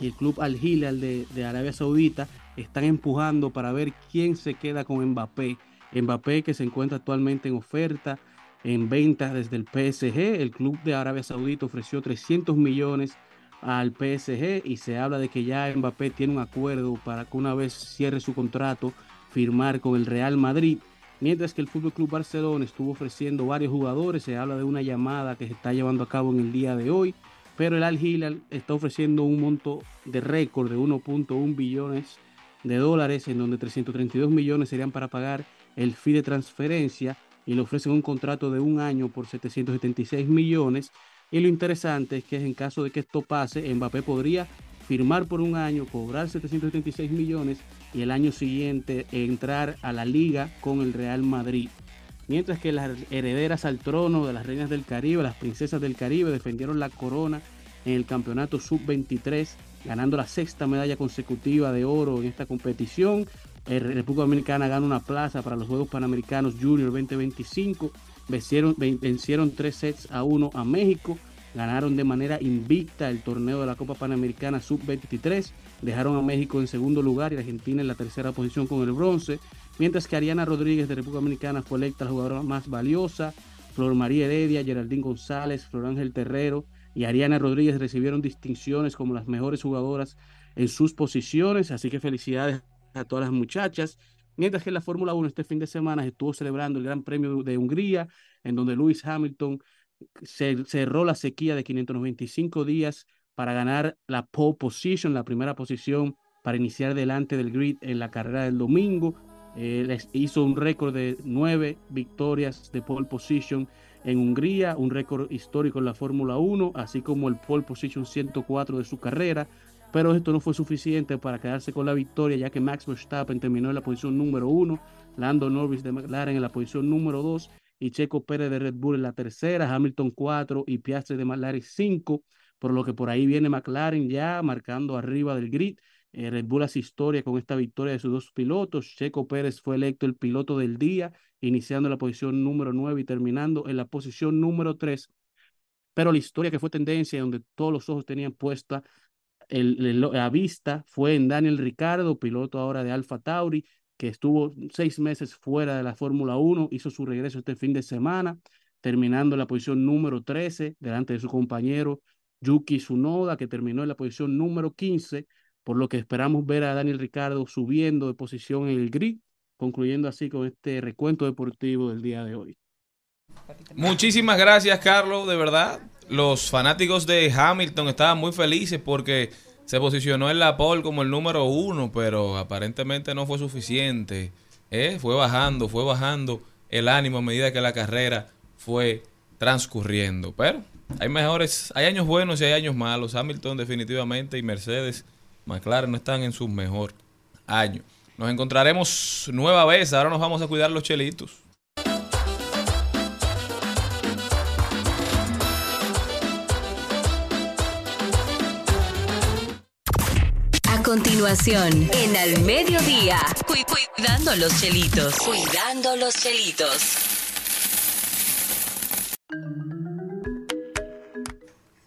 y el Club Al Hilal de Arabia Saudita están empujando para ver quién se queda con Mbappé. Mbappé que se encuentra actualmente en oferta, en venta desde el PSG. El club de Arabia Saudita ofreció 300 millones al PSG y se habla de que ya Mbappé tiene un acuerdo para que una vez cierre su contrato firmar con el Real Madrid. Mientras que el Fútbol Club Barcelona estuvo ofreciendo varios jugadores, se habla de una llamada que se está llevando a cabo en el día de hoy, pero el Al Hilal está ofreciendo un monto de récord de 1.1 billones de dólares, en donde 332 millones serían para pagar el fee de transferencia y le ofrecen un contrato de un año por 776 millones. Y lo interesante es que en caso de que esto pase, Mbappé podría firmar por un año, cobrar 776 millones y el año siguiente entrar a la liga con el Real Madrid. Mientras que las herederas al trono de las reinas del Caribe, las princesas del Caribe, defendieron la corona en el campeonato sub-23, ganando la sexta medalla consecutiva de oro en esta competición. Eh, República Dominicana gana una plaza para los Juegos Panamericanos Junior 2025. Vencieron, ven- vencieron tres sets a uno a México. Ganaron de manera invicta el torneo de la Copa Panamericana Sub-23. Dejaron a México en segundo lugar y Argentina en la tercera posición con el bronce. Mientras que Ariana Rodríguez de República Dominicana fue electa la jugadora más valiosa. Flor María Heredia, Geraldine González, Flor Ángel Terrero y Ariana Rodríguez recibieron distinciones como las mejores jugadoras en sus posiciones. Así que felicidades a todas las muchachas. Mientras que en la Fórmula 1 este fin de semana se estuvo celebrando el Gran Premio de Hungría, en donde Lewis Hamilton se- cerró la sequía de 595 días para ganar la pole position, la primera posición para iniciar delante del grid en la carrera del domingo. Eh, hizo un récord de nueve victorias de pole position en Hungría, un récord histórico en la Fórmula 1, así como el pole position 104 de su carrera. Pero esto no fue suficiente para quedarse con la victoria, ya que Max Verstappen terminó en la posición número uno, Lando Norris de McLaren en la posición número dos y Checo Pérez de Red Bull en la tercera, Hamilton 4 y Piastri de McLaren 5, por lo que por ahí viene McLaren ya marcando arriba del grid. Eh, Red Bull hace historia con esta victoria de sus dos pilotos. Checo Pérez fue electo el piloto del día, iniciando la posición número 9 y terminando en la posición número 3. Pero la historia que fue tendencia, donde todos los ojos tenían puesta el- la vista, fue en Daniel Ricardo, piloto ahora de Alfa Tauri, que estuvo seis meses fuera de la Fórmula 1, hizo su regreso este fin de semana, terminando en la posición número 13, delante de su compañero Yuki Tsunoda, que terminó en la posición número 15, por lo que esperamos ver a Daniel Ricardo subiendo de posición en el grid, concluyendo así con este recuento deportivo del día de hoy. Muchísimas gracias, Carlos, de verdad. Los fanáticos de Hamilton estaban muy felices porque se posicionó en la pole como el número uno, pero aparentemente no fue suficiente. ¿eh? Fue bajando, fue bajando el ánimo a medida que la carrera fue transcurriendo. Pero hay mejores, hay años buenos y hay años malos. Hamilton definitivamente y Mercedes, McLaren no están en su mejor año. Nos encontraremos nueva vez. Ahora nos vamos a cuidar los chelitos. Continuación, en Al Mediodía, cu- cuidando los chelitos. Cuidando los chelitos.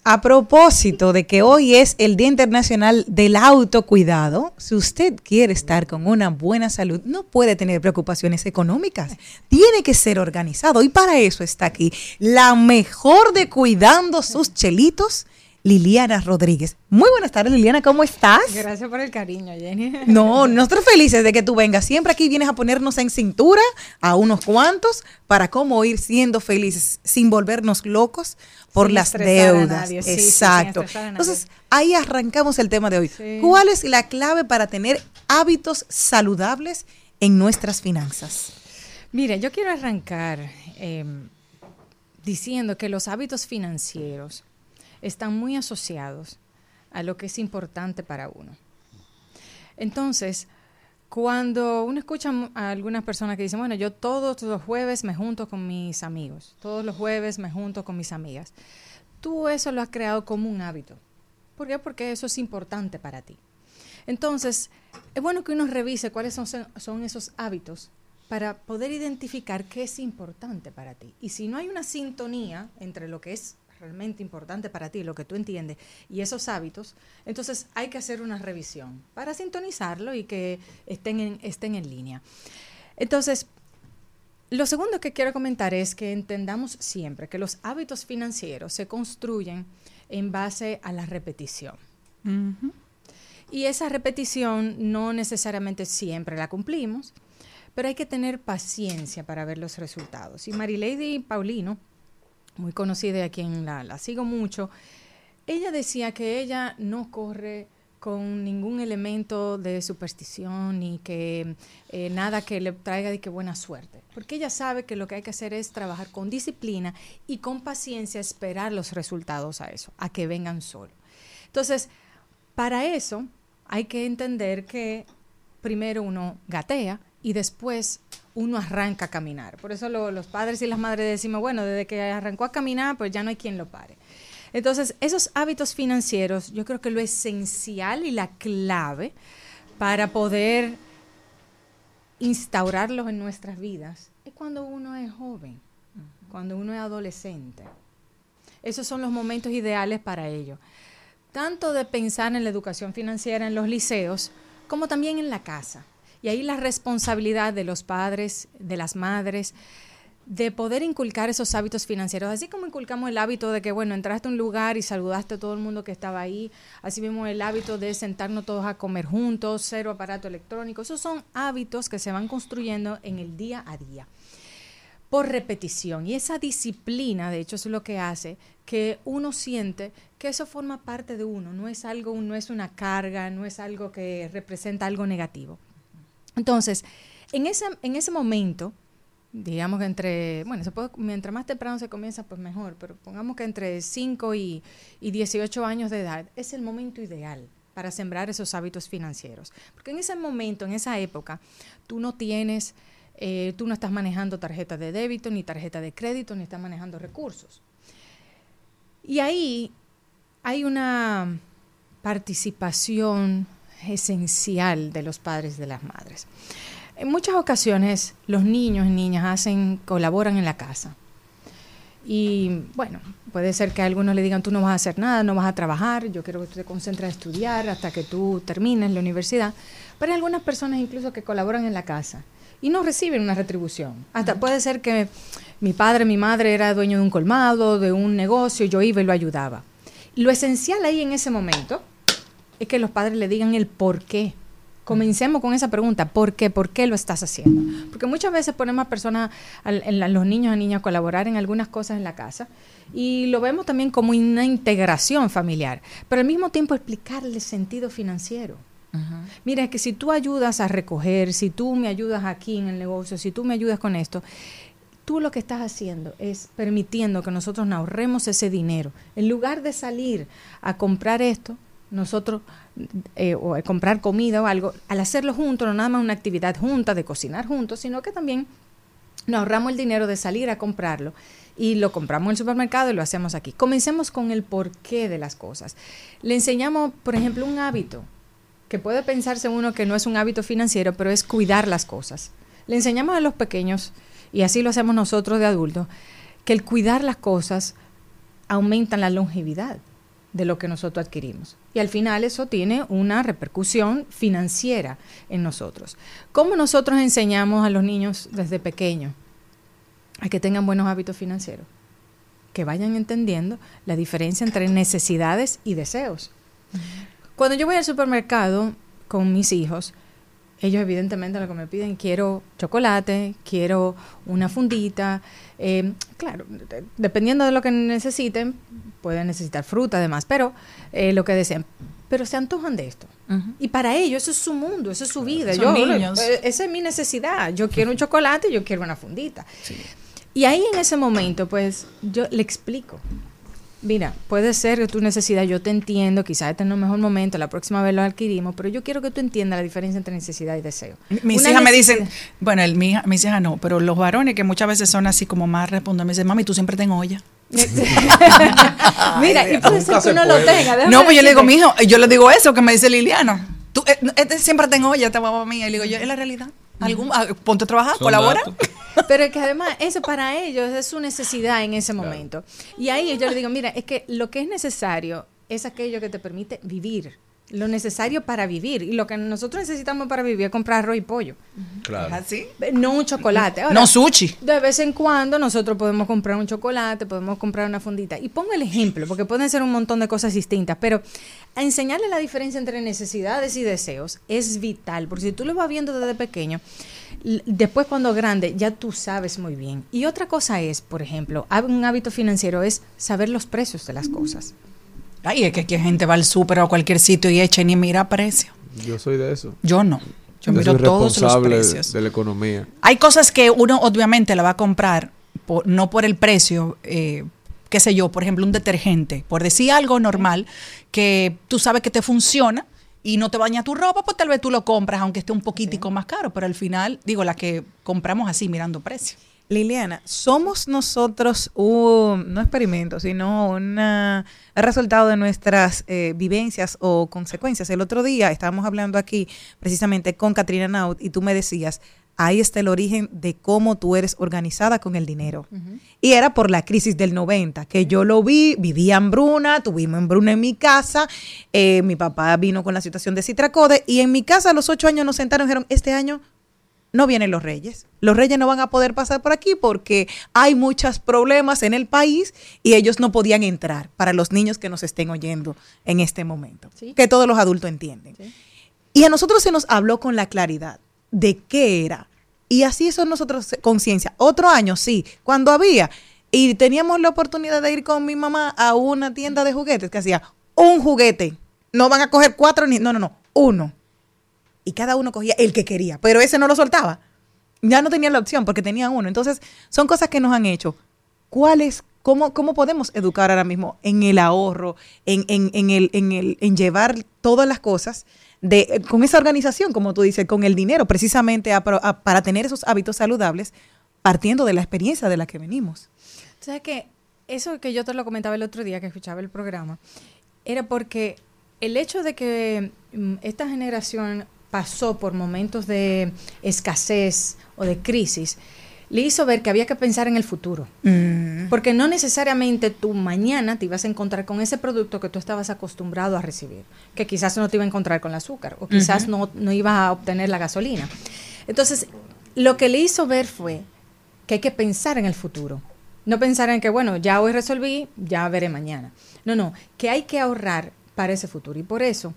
A propósito de que hoy es el Día Internacional del Autocuidado, si usted quiere estar con una buena salud, no puede tener preocupaciones económicas. Tiene que ser organizado. Y para eso está aquí la mejor de cuidando sus chelitos, Liliana Rodríguez. Muy buenas tardes, Liliana, ¿cómo estás? Gracias por el cariño, Jenny. <laughs> No, nosotros felices de que tú vengas. Siempre aquí vienes a ponernos en cintura a unos cuantos para cómo ir siendo felices sin volvernos locos por Sin las a deudas. nadie, sí, Exacto. a. Entonces, ahí arrancamos el tema de hoy. Sí. ¿Cuál es la clave para tener hábitos saludables en nuestras finanzas? Mire, yo quiero arrancar eh, diciendo que los hábitos financieros están muy asociados a lo que es importante para uno. Entonces, cuando uno escucha a algunas personas que dicen, bueno, yo todos los jueves me junto con mis amigos, todos los jueves me junto con mis amigas, tú eso lo has creado como un hábito. ¿Por qué? Porque eso es importante para ti. Entonces, es bueno que uno revise cuáles son, son esos hábitos para poder identificar qué es importante para ti. Y si no hay una sintonía entre lo que es realmente importante para ti, lo que tú entiendes, y esos hábitos, entonces hay que hacer una revisión para sintonizarlo y que estén en, estén en línea. Entonces, lo segundo que quiero comentar es que entendamos siempre que los hábitos financieros se construyen en base a la repetición. Y esa repetición no necesariamente siempre la cumplimos, pero hay que tener paciencia para ver los resultados. Y Marilady Paulino, muy conocida y a quien la, la sigo mucho, ella decía que ella no corre con ningún elemento de superstición ni que eh, nada que le traiga de que buena suerte, porque ella sabe que lo que hay que hacer es trabajar con disciplina y con paciencia esperar los resultados a eso, a que vengan solo. Entonces, para eso hay que entender que primero uno gatea y después uno arranca a caminar. Por eso lo- los padres y las madres decimos, bueno, desde que arrancó a caminar, pues ya no hay quien lo pare. Entonces, esos hábitos financieros, yo creo que lo esencial y la clave para poder instaurarlos en nuestras vidas es cuando uno es joven, cuando uno es adolescente. Esos son los momentos ideales para ello. Tanto de pensar en la educación financiera en los liceos, como también en la casa. Y ahí la responsabilidad de los padres, de las madres, de poder inculcar esos hábitos financieros, así como inculcamos el hábito de que, bueno, entraste a un lugar y saludaste a todo el mundo que estaba ahí, así mismo el hábito de sentarnos todos a comer juntos, cero aparato electrónico, esos son hábitos que se van construyendo en el día a día por repetición. Y esa disciplina, de hecho, es lo que hace que uno siente que eso forma parte de uno, no es algo, no es una carga, no es algo que representa algo negativo. Entonces, en ese, en ese momento, digamos que entre, bueno, se puede, mientras más temprano se comienza, pues mejor, pero pongamos que entre 5 y, y 18 años de edad es el momento ideal para sembrar esos hábitos financieros. Porque en ese momento, en esa época, tú no tienes, eh, tú no estás manejando tarjeta de débito, ni tarjeta de crédito, ni estás manejando recursos. Y ahí hay una participación esencial de los padres de las madres. En muchas ocasiones los niños y niñas hacen, colaboran en la casa. Y bueno, puede ser que algunos le digan, tú no vas a hacer nada, no vas a trabajar, yo quiero que tú te concentres a estudiar hasta que tú termines la universidad. Pero hay algunas personas incluso que colaboran en la casa y no reciben una retribución. Hasta puede ser que mi padre, mi madre era dueño de un colmado, de un negocio, yo iba y lo ayudaba. Lo esencial ahí en ese momento es que los padres le digan el por qué. Comencemos con esa pregunta, ¿por qué? ¿Por qué lo estás haciendo? Porque muchas veces ponemos a personas, a, los niños y niñas a colaborar en algunas cosas en la casa y lo vemos también como una integración familiar, pero al mismo tiempo explicarle el sentido financiero. Mira, es que si tú ayudas a recoger, si tú me ayudas aquí en el negocio, si tú me ayudas con esto, tú lo que estás haciendo es permitiendo que nosotros nos ahorremos ese dinero. En lugar de salir a comprar esto, nosotros eh, o a comprar comida o algo, al hacerlo juntos, no nada más una actividad junta de cocinar juntos, sino que también nos ahorramos el dinero de salir a comprarlo y lo compramos en el supermercado y lo hacemos aquí. Comencemos con el porqué de las cosas. Le enseñamos, por ejemplo, un hábito que puede pensarse uno que no es un hábito financiero, pero es cuidar las cosas. Le enseñamos a los pequeños, y así lo hacemos nosotros de adultos, que el cuidar las cosas aumenta la longevidad de lo que nosotros adquirimos. Y al final eso tiene una repercusión financiera en nosotros. ¿Cómo nosotros enseñamos a los niños desde pequeños a que tengan buenos hábitos financieros? Que vayan entendiendo la diferencia entre necesidades y deseos. Cuando yo voy al supermercado con mis hijos, ellos evidentemente lo que me piden, quiero chocolate, quiero una fundita. Eh, claro, dependiendo de lo que necesiten, pueden necesitar fruta además, pero eh, lo que deseen. Pero se antojan de esto. Y para ellos eso es su mundo, eso es su vida. Son yo, niños. eh, esa es mi necesidad. Yo quiero un chocolate, yo quiero una fundita. Y ahí en ese momento, pues yo le explico. Mira, puede ser que tu necesidad, yo te entiendo, quizás este no es el mejor momento, la próxima vez lo adquirimos, pero yo quiero que tú entiendas la diferencia entre necesidad y deseo. Mis hijas me dicen, bueno, el, mi hija- mis hijas no, pero los varones que muchas veces son así como más responden, me dicen, mami, tú siempre ten olla. <laughs> Mira, y puede ser que se uno lo tenga. déjame No, pues yo le digo, decirte. mi hijo, yo le digo eso que me dice Liliana. Tú, eh, este siempre tengo olla, esta mamá mía. Y le digo, yo, es la realidad. ¿Algún, ah, ponte a trabajar, Son colabora. datos. <laughs> Pero es que además, eso para ellos es su necesidad en ese momento. Y ahí yo le digo, mira, es que lo que es necesario es aquello que te permite vivir. Lo necesario para vivir. Y lo que nosotros necesitamos para vivir es comprar arroz y pollo. Claro. ¿Así? No un chocolate. Ahora, No sushi. De vez en cuando nosotros podemos comprar un chocolate, podemos comprar una fundita. Y pongo el ejemplo, porque pueden ser un montón de cosas distintas, pero a enseñarle la diferencia entre necesidades y deseos es vital, porque si tú lo vas viendo desde pequeño, después cuando grande ya tú sabes muy bien. Y otra cosa es, por ejemplo, un hábito financiero es saber los precios de las cosas. Ay, es que aquí gente va al súper o a cualquier sitio y echa y ni mira precio. Yo soy de eso. Yo no. Yo Yo miro soy todos los precios. de la economía. Hay cosas que uno obviamente la va a comprar por- no por el precio, eh, qué sé yo, por ejemplo, un detergente, por decir algo normal, que tú sabes que te funciona y no te baña tu ropa, pues tal vez tú lo compras, aunque esté un poquitico más caro, pero al final, digo, la que compramos así mirando precio. Liliana, somos nosotros un, no experimento, sino el resultado de nuestras eh, vivencias o consecuencias. El otro día estábamos hablando aquí precisamente con Katrina Naut y tú me decías, ahí está el origen de cómo tú eres organizada con el dinero. Y era por la crisis del 90, que yo lo vi, viví hambruna, tuvimos hambruna en mi casa, eh, mi papá vino con la situación de Citracode y en mi casa a los ocho años nos sentaron y dijeron, este año no vienen los reyes. Los reyes no van a poder pasar por aquí porque hay muchos problemas en el país y ellos no podían entrar para los niños que nos estén oyendo en este momento, que todos los adultos entienden. Y a nosotros se nos habló con la claridad de qué era. Y así eso nosotros conciencia. Otro año, sí, cuando había. Y teníamos la oportunidad de ir con mi mamá a una tienda de juguetes que hacía un juguete. No van a coger cuatro ni. No, no, no. Uno. Y cada uno cogía el que quería. Pero ese no lo soltaba. Ya no tenía la opción porque tenía uno. Entonces, son cosas que nos han hecho. ¿Cuáles ¿Cómo, ¿Cómo podemos educar ahora mismo en el ahorro, en, en, en, el, en, el, en llevar todas las cosas de, eh, con esa organización, como tú dices, con el dinero, precisamente para tener esos hábitos saludables, partiendo de la experiencia de la que venimos? ¿Sabes que Eso que yo te lo comentaba el otro día que escuchaba el programa, era porque el hecho de que mm, esta generación pasó por momentos de escasez o de crisis, le hizo ver que había que pensar en el futuro. Porque no necesariamente tú mañana te ibas a encontrar con ese producto que tú estabas acostumbrado a recibir, que quizás no te iba a encontrar con el azúcar o quizás no, no ibas a obtener la gasolina. Entonces, lo que le hizo ver fue que hay que pensar en el futuro. No pensar en que, bueno, ya hoy resolví, ya veré mañana. No, no, que hay que ahorrar para ese futuro. Y por eso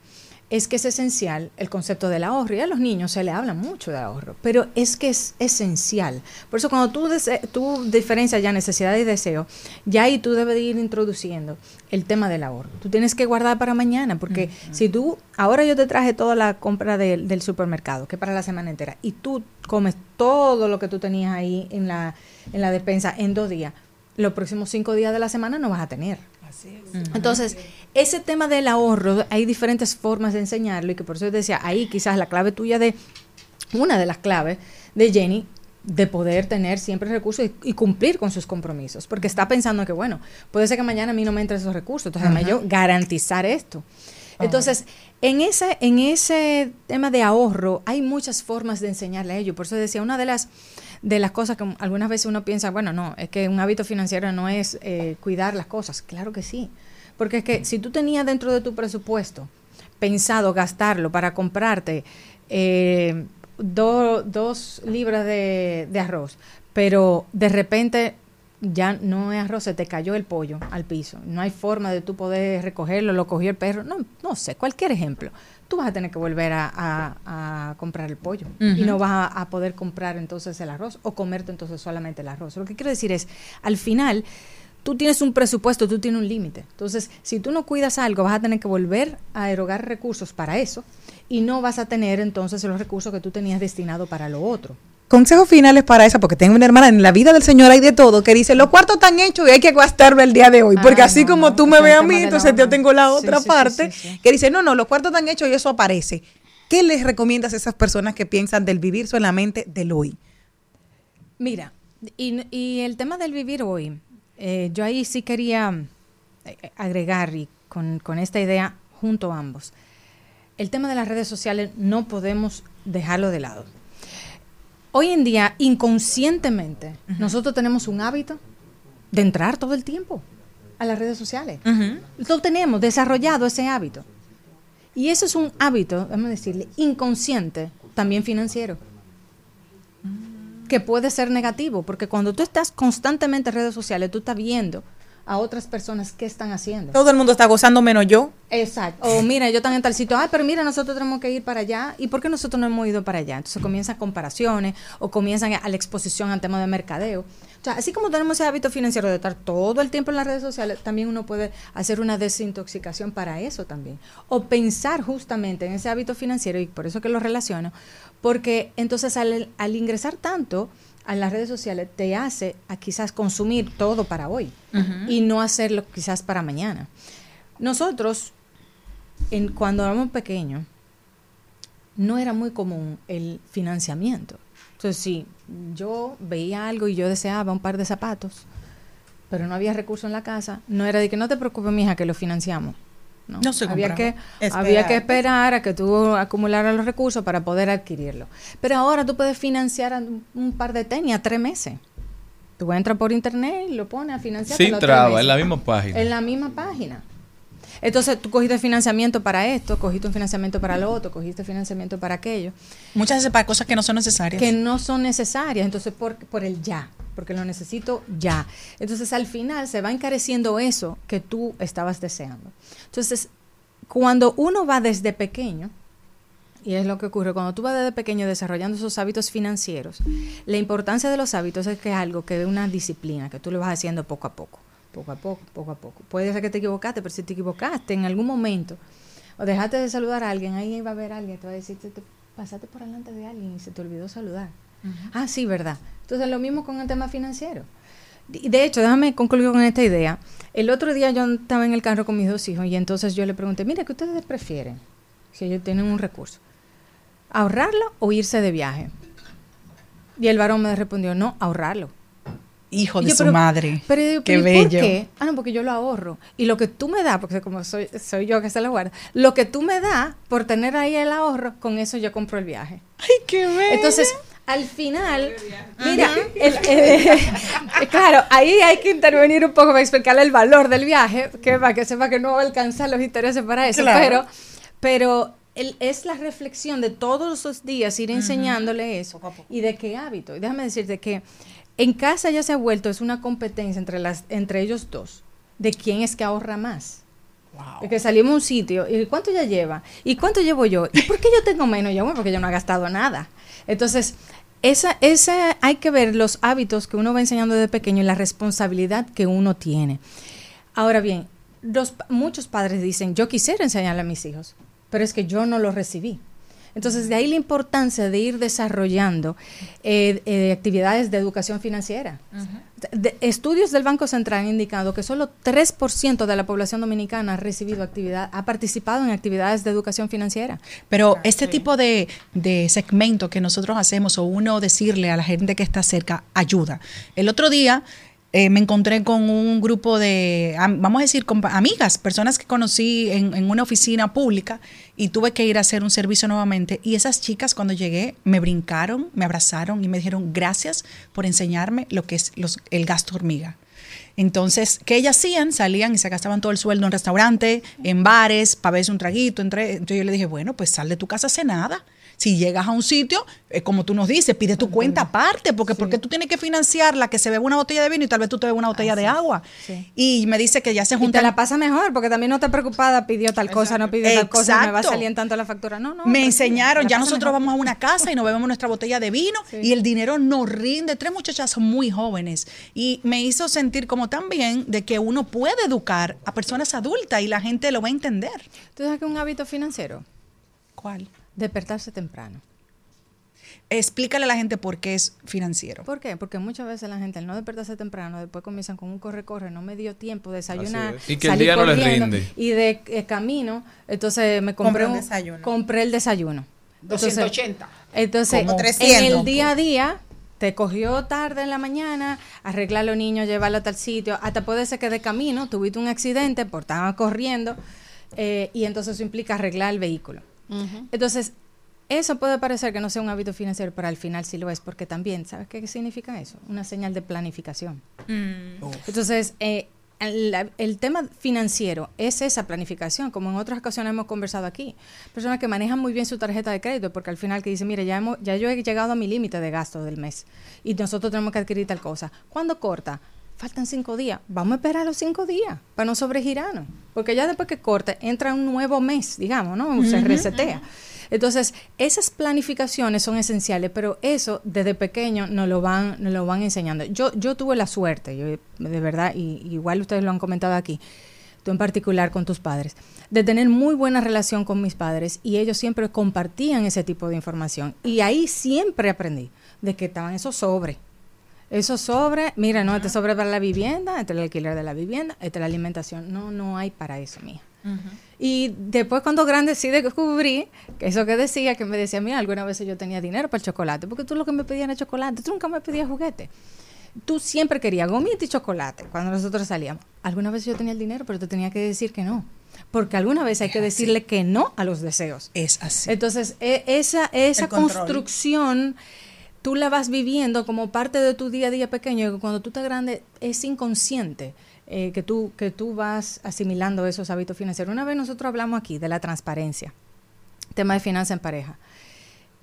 es que es esencial el concepto del ahorro. Y a los niños se le habla mucho de ahorro, pero es que es esencial. Por eso cuando tú, tú diferencias ya necesidad y deseo, ya ahí tú debes de ir introduciendo el tema del ahorro. Tú tienes que guardar para mañana, porque si tú, ahora yo te traje toda la compra del- del supermercado, que es para la semana entera, y tú comes todo lo que tú tenías ahí en la, en la despensa en dos días, los próximos cinco días de la semana no vas a tener. Entonces, ese tema del ahorro, hay diferentes formas de enseñarlo y que por eso yo decía, ahí quizás la clave tuya de, una de las claves de Jenny, de poder tener siempre recursos y, y cumplir con sus compromisos, porque está pensando que, bueno, puede ser que mañana a mí no me entren esos recursos, entonces déjame yo garantizar esto. Entonces, en ese, en ese tema de ahorro hay muchas formas de enseñarle a ellos. Por eso decía, una de las, de las cosas que algunas veces uno piensa, bueno, no, es que un hábito financiero no es eh, cuidar las cosas. Claro que sí. Porque es que si tú tenías dentro de tu presupuesto pensado gastarlo para comprarte eh, do- dos libras de, de arroz, pero de repente ya no es arroz, se te cayó el pollo al piso. No hay forma de tú poder recogerlo, lo cogió el perro. No, no sé, cualquier ejemplo. Tú vas a tener que volver a, a- a comprar el pollo y no vas a, a poder comprar entonces el arroz o comerte entonces solamente el arroz. Lo que quiero decir es, al final, tú tienes un presupuesto, tú tienes un límite. Entonces, si tú no cuidas algo, vas a tener que volver a erogar recursos para eso y no vas a tener entonces los recursos que tú tenías destinado para lo otro. Consejos finales para esa, porque tengo una hermana en la vida del Señor hay de todo, que dice, los cuartos están hechos y hay que gastarlo el día de hoy. Porque Ay, así no, como no, tú me es ves a mí, entonces yo tengo la Sí, otra sí, sí, parte sí, sí. que dice, no, no, los cuartos están hechos y eso aparece. ¿Qué les recomiendas a esas personas que piensan del vivir solamente del hoy? Mira, y, y el tema del vivir hoy, eh, yo ahí sí quería eh, agregar y con, con esta idea junto a ambos. El tema de las redes sociales no podemos dejarlo de lado. Hoy en día, inconscientemente, nosotros tenemos un hábito de entrar todo el tiempo a las redes sociales. Lo tenemos desarrollado ese hábito. Y eso es un hábito, vamos a decirle, inconsciente, también financiero que puede ser negativo, porque cuando tú estás constantemente en redes sociales, tú estás viendo a otras personas qué están haciendo. Todo el mundo está gozando menos yo. Exacto. O mira, yo están en tal sitio, ay, pero mira, nosotros tenemos que ir para allá. ¿Y por qué nosotros no hemos ido para allá? Entonces comienzan comparaciones o comienzan a la exposición al tema de mercadeo. O sea, así como tenemos ese hábito financiero de estar todo el tiempo en las redes sociales, también uno puede hacer una desintoxicación para eso también. O pensar justamente en ese hábito financiero, y por eso que lo relaciono, porque entonces al, al ingresar tanto a las redes sociales te hace a quizás consumir todo para hoy y no hacerlo quizás para mañana. Nosotros, en, cuando éramos pequeños, no era muy común el financiamiento. Entonces, si yo veía algo y yo deseaba un par de zapatos, pero no había recursos en la casa, no era de que no te preocupes, mija, que lo financiamos. No, No se había que, compraba. había que Esperar. esperar a que tú acumularas los recursos para poder adquirirlo. Pero ahora tú puedes financiar un, un par de tenis a tres meses. Tú entras por internet y lo pones a financiar. Sin traba, en la misma página. En la misma página. Entonces tú cogiste financiamiento para esto, cogiste un financiamiento para lo otro, cogiste financiamiento para aquello. Muchas veces para cosas que no son necesarias. Que no son necesarias, entonces por, por el ya, porque lo necesito ya. Entonces al final se va encareciendo eso que tú estabas deseando. Entonces, cuando uno va desde pequeño, y es lo que ocurre cuando tú vas desde pequeño desarrollando esos hábitos financieros, la importancia de los hábitos es que es algo que es una disciplina, que tú lo vas haciendo poco a poco, poco a poco, poco a poco. Puede ser que te equivocaste, pero si te equivocaste en algún momento, o dejaste de saludar a alguien, ahí va a haber alguien, te va a decir, te, te pasaste por delante de alguien y se te olvidó saludar. Ah, sí, verdad. Entonces lo mismo con el tema financiero. De hecho, déjame concluir con esta idea. El otro día yo estaba en el carro con mis dos hijos y entonces yo le pregunté, mira, ¿qué ustedes prefieren? Si ellos tienen un recurso. ¿Ahorrarlo o irse de viaje? Y el varón me respondió, no, ahorrarlo. Hijo de yo, su pero- madre. Pero Qué ¿pero ¿y bello. ¿Por qué? Ah, no, porque yo lo ahorro. Y lo que tú me das, porque como soy, soy yo que se lo guarda, lo que tú me das por tener ahí el ahorro, con eso yo compro el viaje. Ay, qué bello. Entonces, al final, mira, el- el- <laughs> claro, ahí hay que intervenir un poco para explicarle el valor del viaje, que para que sepa que no va a alcanzar los intereses para eso, Claro. pero, pero el- es la reflexión de todos los días ir enseñándole eso y de qué hábito. Y déjame decirte que en casa ya se ha vuelto, es una competencia entre, las, entre ellos dos, de quién es que ahorra más. De que salimos a un sitio, ¿y cuánto ya lleva? ¿Y cuánto llevo yo? ¿Y por qué yo tengo menos? Yo, bueno, porque yo no he gastado nada. Entonces, esa, esa, hay que ver los hábitos que uno va enseñando desde pequeño y la responsabilidad que uno tiene. Ahora bien, los, muchos padres dicen, yo quisiera enseñarle a mis hijos, pero es que yo no lo recibí. Entonces, de ahí la importancia de ir desarrollando eh, eh, actividades de educación financiera. De- estudios del Banco Central han indicado que solo 3% de la población dominicana ha recibido actividad, ha participado en actividades de educación financiera. Pero este tipo de, de segmento que nosotros hacemos o uno decirle a la gente que está cerca ayuda. El otro día eh, me encontré con un grupo de, am- vamos a decir, amigas, personas que conocí en, una oficina pública y tuve que ir a hacer un servicio nuevamente. Y esas chicas cuando llegué me brincaron, me abrazaron y me dijeron gracias por enseñarme lo que es el gasto hormiga. Entonces, ¿qué ellas hacían? Salían y se gastaban todo el sueldo en restaurante, en bares, para verse un traguito. Entre, entonces yo le dije, bueno, pues sal de tu casa hace nada. Si llegas a un sitio, eh, como tú nos dices, pide tu cuenta aparte, porque porque tú tienes que financiar la que se bebe una botella de vino y tal vez tú te bebes una botella de agua. Y me dice que ya se Y te la pasa mejor, porque también no te preocupada, pidió tal cosa, no pidió tal cosa, me va a salir en tanto la factura. No, no. me enseñaron, ya nosotros mejor. vamos a una casa y nos bebemos nuestra botella de vino y el dinero nos rinde. Tres muchachas muy jóvenes y me hizo sentir como también de que uno puede educar a personas adultas y la gente lo va a entender. ¿Tú sabes que un hábito financiero? ¿Cuál? Despertarse temprano. Explícale a la gente por qué es financiero. ¿Por qué? Porque muchas veces la gente al no despertarse temprano, después comienzan con un corre-corre, no me dio tiempo de desayunar. es. Y que el salí día no les corriendo, rinde. Y de eh, camino, entonces me compré, Compré un un- desayuno. Compré el desayuno. Entonces- 280. Entonces, Como en 300. el día a día, te cogió tarde en la mañana, arreglar a los niños, llevarlo a tal sitio, hasta puede ser que de camino tuviste un accidente, por estar corriendo, eh, y entonces eso implica arreglar el vehículo. Entonces, eso puede parecer que no sea un hábito financiero, pero al final sí lo es, porque también, ¿sabes qué significa eso? Una señal de planificación. Entonces, eh, el, el tema financiero es esa planificación, como en otras ocasiones hemos conversado aquí. Personas que manejan muy bien su tarjeta de crédito, porque al final que dicen, mire, ya, hemos, ya yo he llegado a mi límite de gasto del mes y nosotros tenemos que adquirir tal cosa. ¿Cuándo corta? Faltan cinco días. Vamos a esperar los cinco días para no sobregirarnos. Porque ya después que corte, entra un nuevo mes, digamos, ¿no? Se resetea. Entonces, esas planificaciones son esenciales, pero eso desde pequeño nos lo van, nos lo van enseñando. Yo, yo tuve la suerte, yo, de verdad, y igual ustedes lo han comentado aquí, tú en particular con tus padres, de tener muy buena relación con mis padres y ellos siempre compartían ese tipo de información. Y ahí siempre aprendí de que estaban esos sobres. Esos sobres, mira, no, este sobre para la vivienda, este es el alquiler de la vivienda, este es la alimentación. No, no hay para eso, mía. Y después cuando grande sí descubrí que eso que decía, que me decía, mira, algunas veces yo tenía dinero para el chocolate, porque tú lo que me pedías era chocolate, tú nunca me pedías juguete. Tú siempre querías gomita y chocolate cuando nosotros salíamos. Algunas veces yo tenía el dinero, pero te tenía que decir que no. Porque alguna vez hay que decirle que no a los deseos. Es así. Entonces, e- esa, esa control. Tú la vas viviendo como parte de tu día a día pequeño, que cuando tú estás grande es inconsciente. eh, que, tú, que tú vas asimilando esos hábitos financieros. Una vez nosotros hablamos aquí de la transparencia, tema de finanzas en pareja.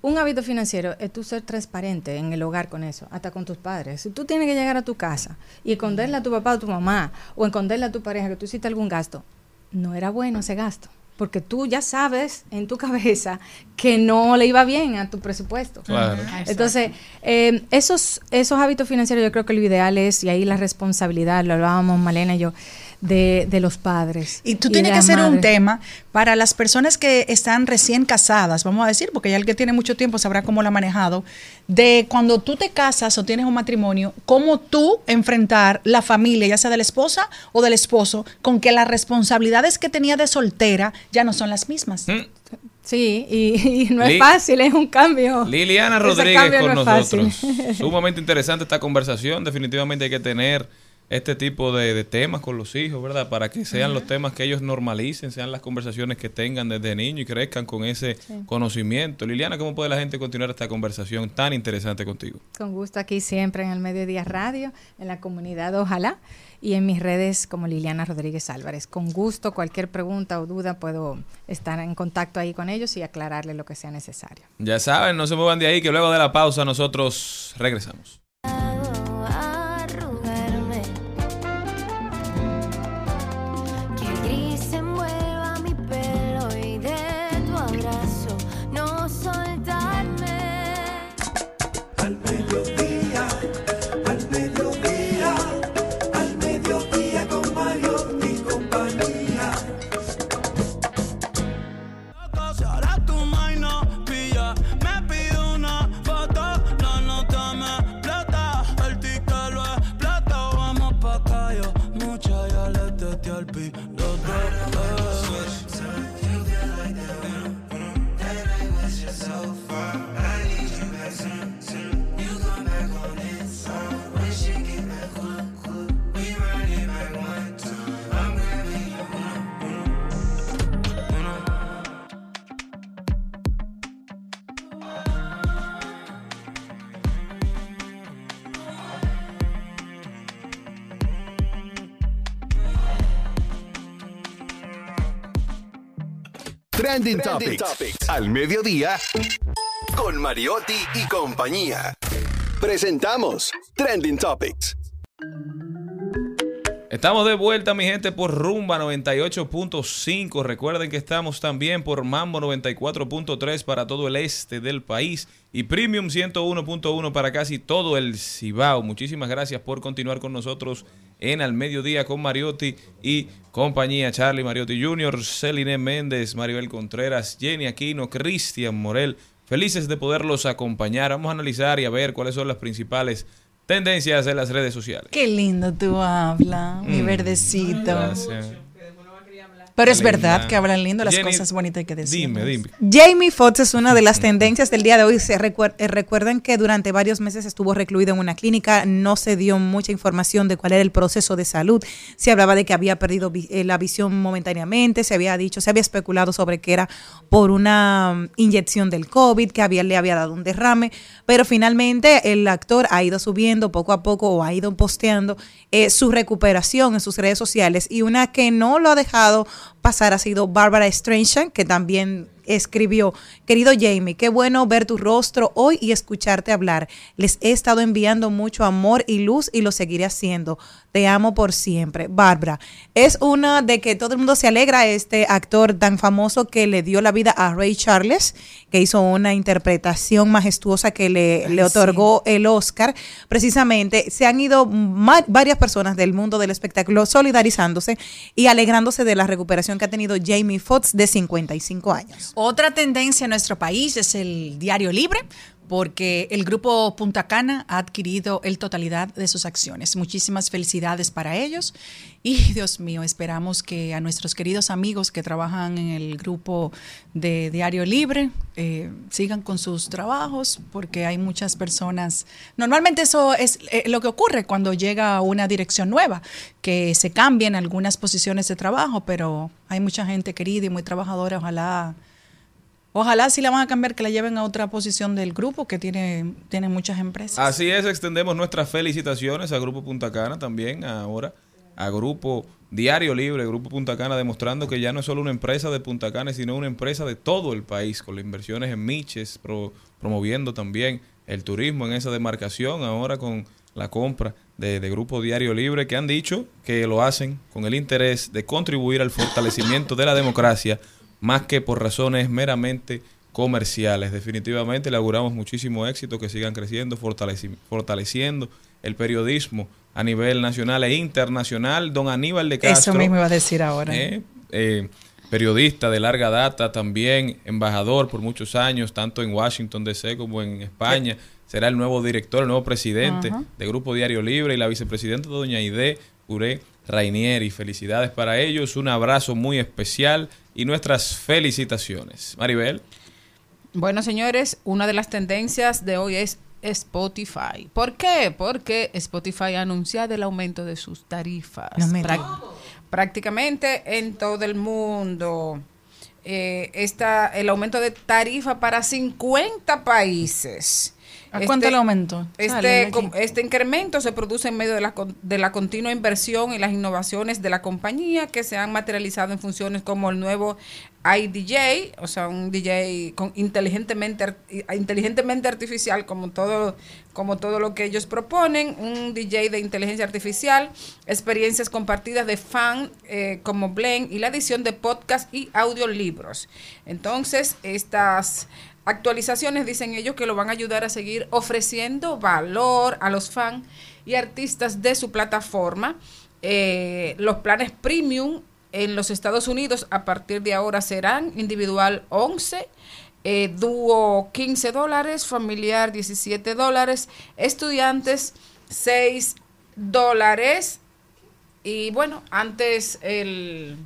Un hábito financiero es tú ser transparente en el hogar con eso, hasta con tus padres. Si tú tienes que llegar a tu casa y esconderle a tu papá o tu mamá o esconderle a tu pareja que tú hiciste algún gasto, no era bueno ese gasto, porque tú ya sabes en tu <laughs> cabeza que no le iba bien a tu presupuesto. Claro. Entonces, eh, esos, esos hábitos financieros yo creo que lo ideal es, y ahí la responsabilidad, lo hablábamos Malena y yo, de, de los padres. Y tú de tienes que hacer un tema para las personas que están recién casadas, vamos a decir, porque ya el que tiene mucho tiempo sabrá cómo lo ha manejado, de cuando tú te casas o tienes un matrimonio, cómo tú enfrentar la familia, ya sea de la esposa o del esposo, con que las responsabilidades que tenía de soltera ya no son las mismas. Mm. Sí, y, y no Li- es fácil, es un cambio. Liliana Rodríguez cambio con no nosotros. <laughs> Sumamente interesante esta conversación. Definitivamente hay que tener este tipo de, de temas con los hijos, ¿verdad? Para que sean los temas que ellos normalicen, sean las conversaciones que tengan desde niños y crezcan con ese conocimiento. Liliana, ¿cómo puede la gente continuar esta conversación tan interesante contigo? Con gusto aquí siempre en el Mediodía Radio, en la comunidad Ojalá y en mis redes como Liliana Rodríguez Álvarez. Con gusto, cualquier pregunta o duda puedo estar en contacto ahí con ellos y aclararle lo que sea necesario. Ya saben, no se muevan de ahí, que luego de la pausa nosotros regresamos. arrugarme. Trending, Topics. Al mediodía. Con Mariotti y compañía. Presentamos Trending Topics. Estamos de vuelta, mi gente, por Rumba 98.5. Recuerden que estamos también por Mambo 94.3 para todo el este del país y Premium 101.1 para casi todo el Cibao. Muchísimas gracias por continuar con nosotros en Al Mediodía con Mariotti y compañía. Charlie Mariotti Jr., Celine Méndez, Maribel Contreras, Jenny Aquino, Cristian Morel. Felices de poderlos acompañar. Vamos a analizar y a ver cuáles son las principales tendencias en las redes sociales. Qué lindo tú hablas, mi Mm. verdecito. Gracias. Pero es Linda. verdad que hablan lindo las Jenny, cosas bonitas que decimos. Dime, dime. Jamie Foxx es una de las tendencias del día de hoy. Se recuer- eh, recuerden que durante varios meses estuvo recluido en una clínica, no se dio mucha información de cuál era el proceso de salud. Se hablaba de que había perdido vi- eh, la visión momentáneamente, se había dicho, se había especulado sobre que era por una mm, inyección del COVID, que había, le había dado un derrame, pero finalmente el actor ha ido subiendo poco a poco o ha ido posteando eh, su recuperación en sus redes sociales y una que no lo ha dejado pasar ha sido Barbara Streisand, que también escribió, querido Jamie, qué bueno ver tu rostro hoy y escucharte hablar. Les he estado enviando mucho amor y luz y lo seguiré haciendo. Te amo por siempre. Bárbara, es una de que todo el mundo se alegra, este actor tan famoso que le dio la vida a Ray Charles, que hizo una interpretación majestuosa que le, le otorgó el Oscar. Precisamente se han ido varias personas del mundo del espectáculo solidarizándose y alegrándose de la recuperación que ha tenido Jamie Foxx de 55 años. Otra tendencia en nuestro país es el diario libre, porque el grupo Punta Cana ha adquirido el totalidad de sus acciones. Muchísimas felicidades para ellos y Dios mío, esperamos que a nuestros queridos amigos que trabajan en el grupo de Diario Libre eh, sigan con sus trabajos, porque hay muchas personas. Normalmente eso es eh, lo que ocurre cuando llega una dirección nueva, que se cambian algunas posiciones de trabajo, pero hay mucha gente querida y muy trabajadora, ojalá Ojalá si la van a cambiar, que la lleven a otra posición del grupo que tiene, tiene muchas empresas. Así es, extendemos nuestras felicitaciones al Grupo Punta Cana también ahora. a Grupo Diario Libre, Grupo Punta Cana, demostrando que ya no es solo una empresa de Punta Cana, sino una empresa de todo el país, con las inversiones en Miches, pro- promoviendo también el turismo en esa demarcación, ahora con la compra de, de Grupo Diario Libre, que han dicho que lo hacen con el interés de contribuir al fortalecimiento de la democracia, más que por razones meramente comerciales. Definitivamente le auguramos muchísimo éxito, que sigan creciendo, fortaleci- fortaleciendo el periodismo a nivel nacional e internacional. Don Aníbal de Castro. Eso mismo iba a decir ahora. eh, eh, periodista de larga data, también embajador por muchos años, tanto en Washington DC como en España. Será el nuevo director, el nuevo presidente de Grupo Diario Libre y la vicepresidenta doña Aide Uré Rainieri. Felicidades para ellos, un abrazo muy especial y nuestras felicitaciones. Maribel. Bueno, señores, una de las tendencias de hoy es Spotify. ¿Por qué? Porque Spotify ha anunciado el aumento de sus tarifas. No me prácticamente en todo el mundo. Eh, está el aumento de tarifa para 50 países. ¿A cuánto le aumentó? Este, Sale, com- este incremento se produce en medio de la, de la continua inversión y las innovaciones de la compañía que se han materializado en funciones como el nuevo iDJ, o sea, un DJ con inteligentemente, inteligentemente artificial, como todo, como todo lo que ellos proponen, un DJ de inteligencia artificial, experiencias compartidas de fan eh, como Blend y la edición de podcast y audiolibros. Entonces, estas actualizaciones dicen ellos que lo van a ayudar a seguir ofreciendo valor a los fans y artistas de su plataforma. Eh, los planes premium en los Estados Unidos a partir de ahora serán individual 11, eh, dúo 15 dólares, familiar 17 dólares, estudiantes 6 dólares. Y bueno, antes el,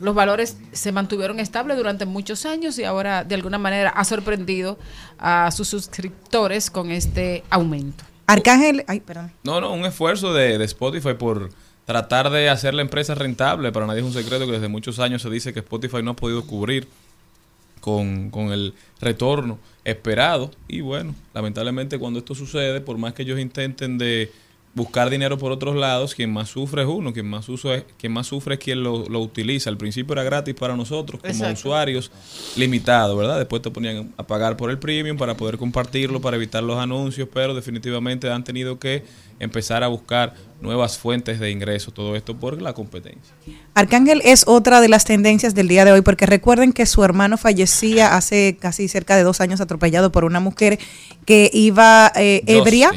los valores se mantuvieron estables durante muchos años y ahora de alguna manera ha sorprendido a sus suscriptores con este aumento. Arcángel, ay, perdón. No, no, un esfuerzo de, de Spotify por tratar de hacer la empresa rentable. Para nadie es un secreto que desde muchos años se dice que Spotify no ha podido cubrir con, con el retorno esperado. Y bueno, lamentablemente cuando esto sucede, por más que ellos intenten de buscar dinero por otros lados, quien más sufre es uno, quien más, uso es, quien más sufre es quien lo, lo utiliza. Al principio era gratis para nosotros como Exacto. usuarios, limitado, ¿verdad? Después te ponían a pagar por el premium para poder compartirlo, para evitar los anuncios, pero definitivamente han tenido que empezar a buscar nuevas fuentes de ingresos, todo esto por la competencia. Arcángel es otra de las tendencias del día de hoy, porque recuerden que su hermano fallecía hace casi cerca de dos años atropellado por una mujer que iba eh, ebria.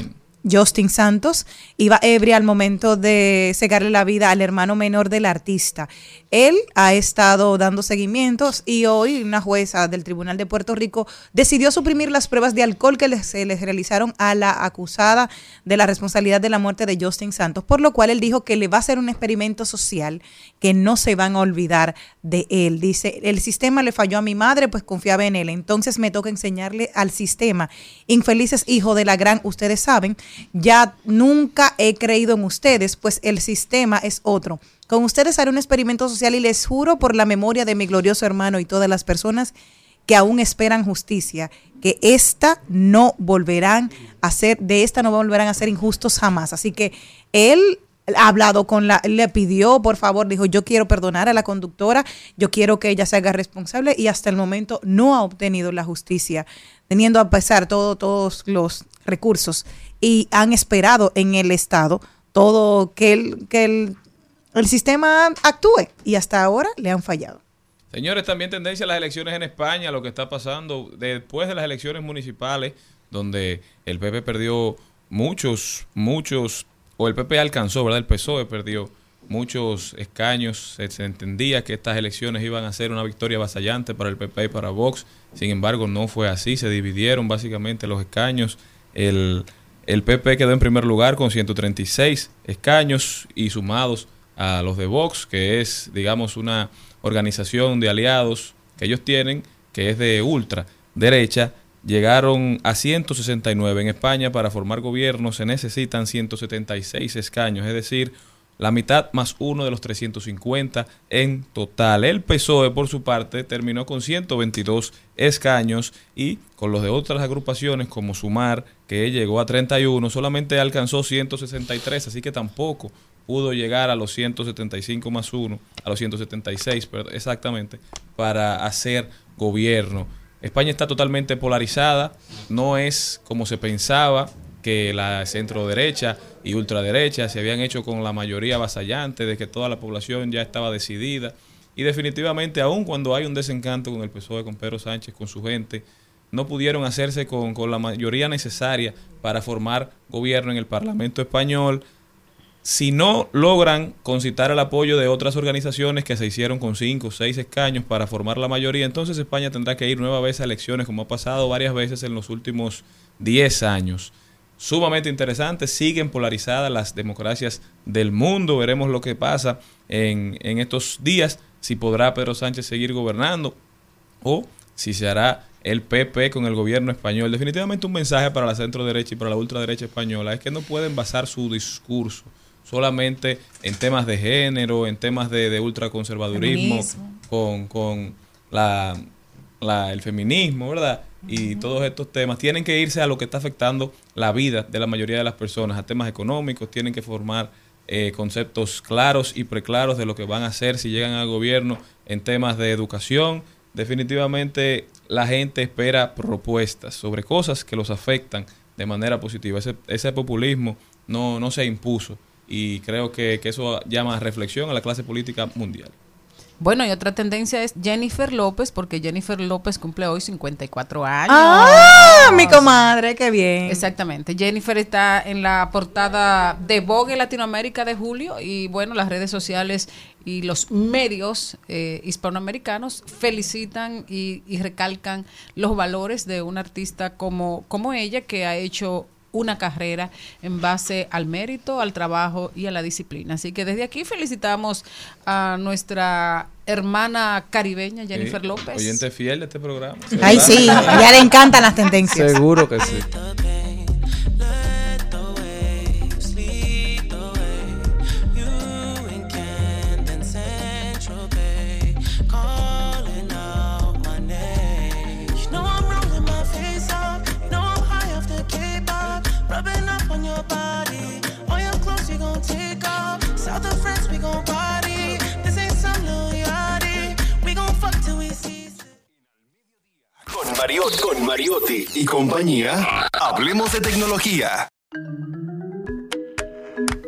Justin. Santos iba ebria al momento de cegarle la vida al hermano menor del artista. Él ha estado dando seguimientos y hoy una jueza del Tribunal de Puerto Rico decidió suprimir las pruebas de alcohol que se les realizaron a la acusada de la responsabilidad de la muerte de Justin Santos, por lo cual él dijo que le va a hacer un experimento social que no se van a olvidar de él. Dice, el sistema le falló a mi madre, pues confiaba en él. Entonces me toca enseñarle al sistema. Infelices hijos de la gran, ustedes saben, ya nunca he creído en ustedes, pues el sistema es otro. Con ustedes haré un experimento social y les juro por la memoria de mi glorioso hermano y todas las personas que aún esperan justicia, que esta no volverán a ser, de esta no volverán a ser injustos jamás. Así que él ha hablado con la, le pidió, por favor, dijo, yo quiero perdonar a la conductora, yo quiero que ella se haga responsable y hasta el momento no ha obtenido la justicia, teniendo a pesar todo, todos los recursos y han esperado en el Estado todo que el, que el, el sistema actúe y hasta ahora le han fallado. Señores, también tendencia a las elecciones en España, lo que está pasando después de las elecciones municipales, donde el PP perdió muchos, muchos, o el PP alcanzó, ¿verdad? El PSOE perdió muchos escaños. Se, entendía que estas elecciones iban a ser una victoria avasallante para el PP y para Vox. Sin embargo, no fue así. Se dividieron básicamente los escaños. El, el PP quedó en primer lugar con 136 escaños y sumados a los de Vox, que es, digamos, una organización de aliados que ellos tienen, que es de ultra derecha, llegaron a 169 en España para formar gobierno se necesitan 176 escaños, es decir, la mitad más uno de los 350 en total. El PSOE, por su parte, terminó con 122 escaños y con los de otras agrupaciones como Sumar, que llegó a 31, solamente alcanzó 163, así que tampoco pudo llegar a los 175 más 1, a los 176 perdón, exactamente, para hacer gobierno. España está totalmente polarizada, no es como se pensaba que la centro derecha y ultraderecha se habían hecho con la mayoría avasallante de que toda la población ya estaba decidida. Y definitivamente, aun cuando hay un desencanto con el PSOE, con Pedro Sánchez, con su gente, no pudieron hacerse con, con la mayoría necesaria para formar gobierno en el Parlamento español. Si no logran concitar el apoyo de otras organizaciones que se hicieron con cinco o seis escaños para formar la mayoría, entonces España tendrá que ir nueva vez a elecciones, como ha pasado varias veces en los últimos 10 años. Sumamente interesante, siguen polarizadas las democracias del mundo, veremos lo que pasa en, en estos días, si podrá Pedro Sánchez seguir gobernando o si se hará el PP con el gobierno español. Definitivamente un mensaje para la centro derecha y para la ultraderecha española es que no pueden basar su discurso solamente en temas de género, en temas de, de ultraconservadurismo, Feminismo. con, con la, la- el feminismo, ¿verdad? Y todos estos temas tienen que irse a lo que está afectando la vida de la mayoría de las personas, a temas económicos, tienen que formar eh, conceptos claros y preclaros de lo que van a hacer si llegan al gobierno en temas de educación. Definitivamente la gente espera propuestas sobre cosas que los afectan de manera positiva. Ese, ese populismo no, no se impuso y creo que, que eso llama a reflexión a la clase política mundial. Bueno, y otra tendencia es Jennifer López, porque Jennifer López cumple hoy 54 años. Ah, mi comadre, qué bien. Exactamente. Jennifer está en la portada de Vogue Latinoamérica de julio y bueno, las redes sociales y los medios eh, hispanoamericanos felicitan y, y recalcan los valores de una artista como, como ella que ha hecho una carrera en base al mérito, al trabajo y a la disciplina. Así que desde aquí felicitamos a nuestra hermana caribeña Jennifer Sí, López. Oyente fiel de este programa. Ay, sí, ya le encantan las tendencias. Seguro que sí. Con Mariotti, con Mariotti y compañía, hablemos de tecnología.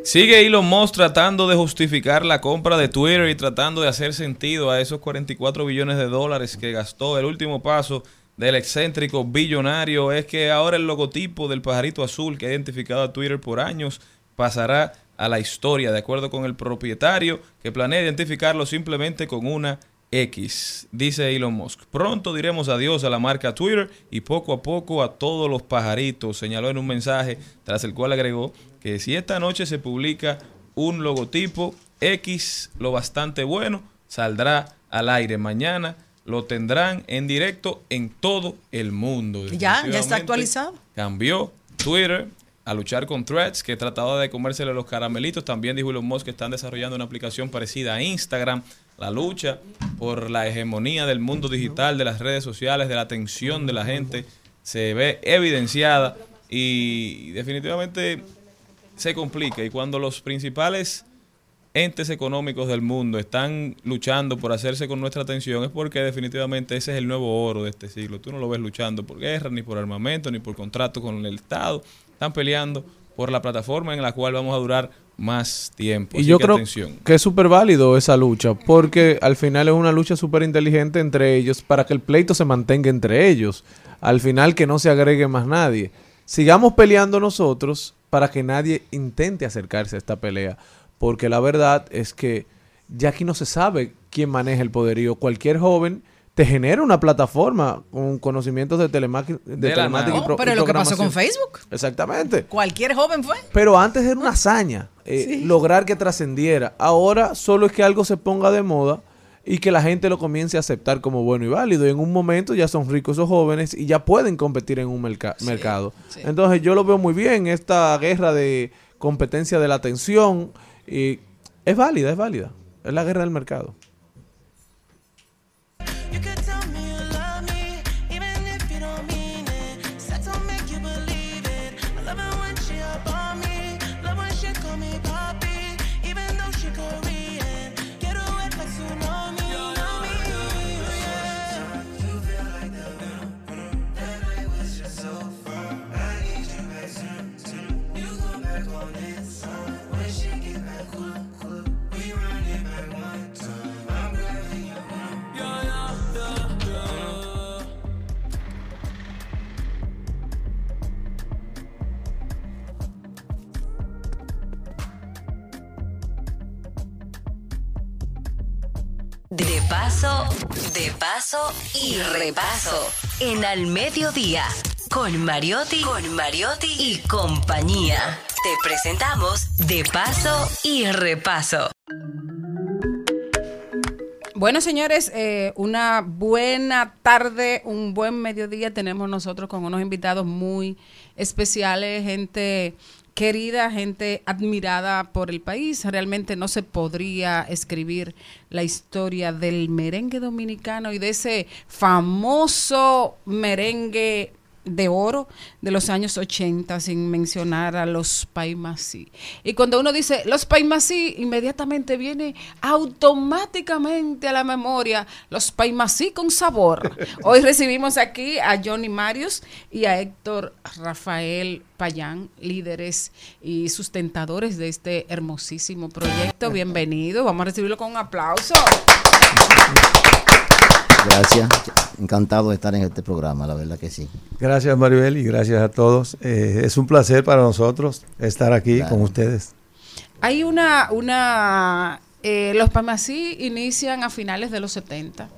Sigue Elon Musk tratando de justificar la compra de Twitter y tratando de hacer sentido a esos 44 billones de dólares que gastó. El último paso del excéntrico billonario es que ahora el logotipo del pajarito azul que ha identificado a Twitter por años pasará a la historia, de acuerdo con el propietario que planea identificarlo simplemente con una X, dice Elon Musk. Pronto diremos adiós a la marca Twitter y poco a poco a todos los pajaritos, señaló en un mensaje, tras el cual agregó que si esta noche se publica un logotipo X, lo bastante bueno, saldrá al aire mañana. Lo tendrán en directo en todo el mundo. Ya, ya está actualizado. Cambió Twitter a luchar con Threads, que trataba de comérsele los caramelitos. También dijo Elon Musk que están desarrollando una aplicación parecida a Instagram. La lucha por la hegemonía del mundo digital, de las redes sociales, de la atención de la gente, se ve evidenciada y definitivamente se complica. Y cuando los principales entes económicos del mundo están luchando por hacerse con nuestra atención es porque definitivamente ese es el nuevo oro de este siglo. Tú no lo ves luchando por guerra, ni por armamento, ni por contrato con el Estado. Están peleando por la plataforma en la cual vamos a durar más tiempo. Y Así yo que creo atención. que es súper válido esa lucha, porque al final es una lucha súper inteligente entre ellos para que el pleito se mantenga entre ellos. Al final que no se agregue más nadie. Sigamos peleando nosotros para que nadie intente acercarse a esta pelea, porque la verdad es que ya aquí no se sabe quién maneja el poderío. Cualquier joven te genera una plataforma con conocimientos de, telemaqui- de, telemática y pro- pero y lo que pasó con. Facebook. Exactamente. Cualquier joven fue. Pero antes era una hazaña eh, lograr que trascendiera. Ahora solo es que algo se ponga de moda y que la gente lo comience a aceptar como bueno y válido. Y en un momento ya son ricos esos jóvenes y ya pueden competir en un merca- mercado. Entonces yo lo veo muy bien, esta guerra de competencia de la atención. Y es válida, es válida. Es la guerra del mercado. De paso y repaso. En Al Mediodía, con Mariotti, con Mariotti y compañía. Te presentamos De paso y repaso. Bueno, señores, eh, una buena tarde, un buen mediodía tenemos nosotros con unos invitados muy especiales, gente querida, gente admirada por el país. Realmente no se podría escribir la historia del merengue dominicano y de ese famoso merengue de oro de los años 80 sin mencionar a los Paimasí. Y cuando uno dice los Paimasí, inmediatamente viene automáticamente a la memoria los Paimasí con sabor. <laughs> Hoy recibimos aquí a Johnny Marius y a Héctor Rafael Payán, líderes y sustentadores de este hermosísimo proyecto. Bienvenido, vamos a recibirlo con un aplauso. <laughs> Gracias, encantado de estar en este programa, la verdad que sí. Gracias Maribel y gracias a todos. Eh, es un placer para nosotros estar aquí Claro. con ustedes. Hay una, una eh, los Pamasí inician a finales de los 70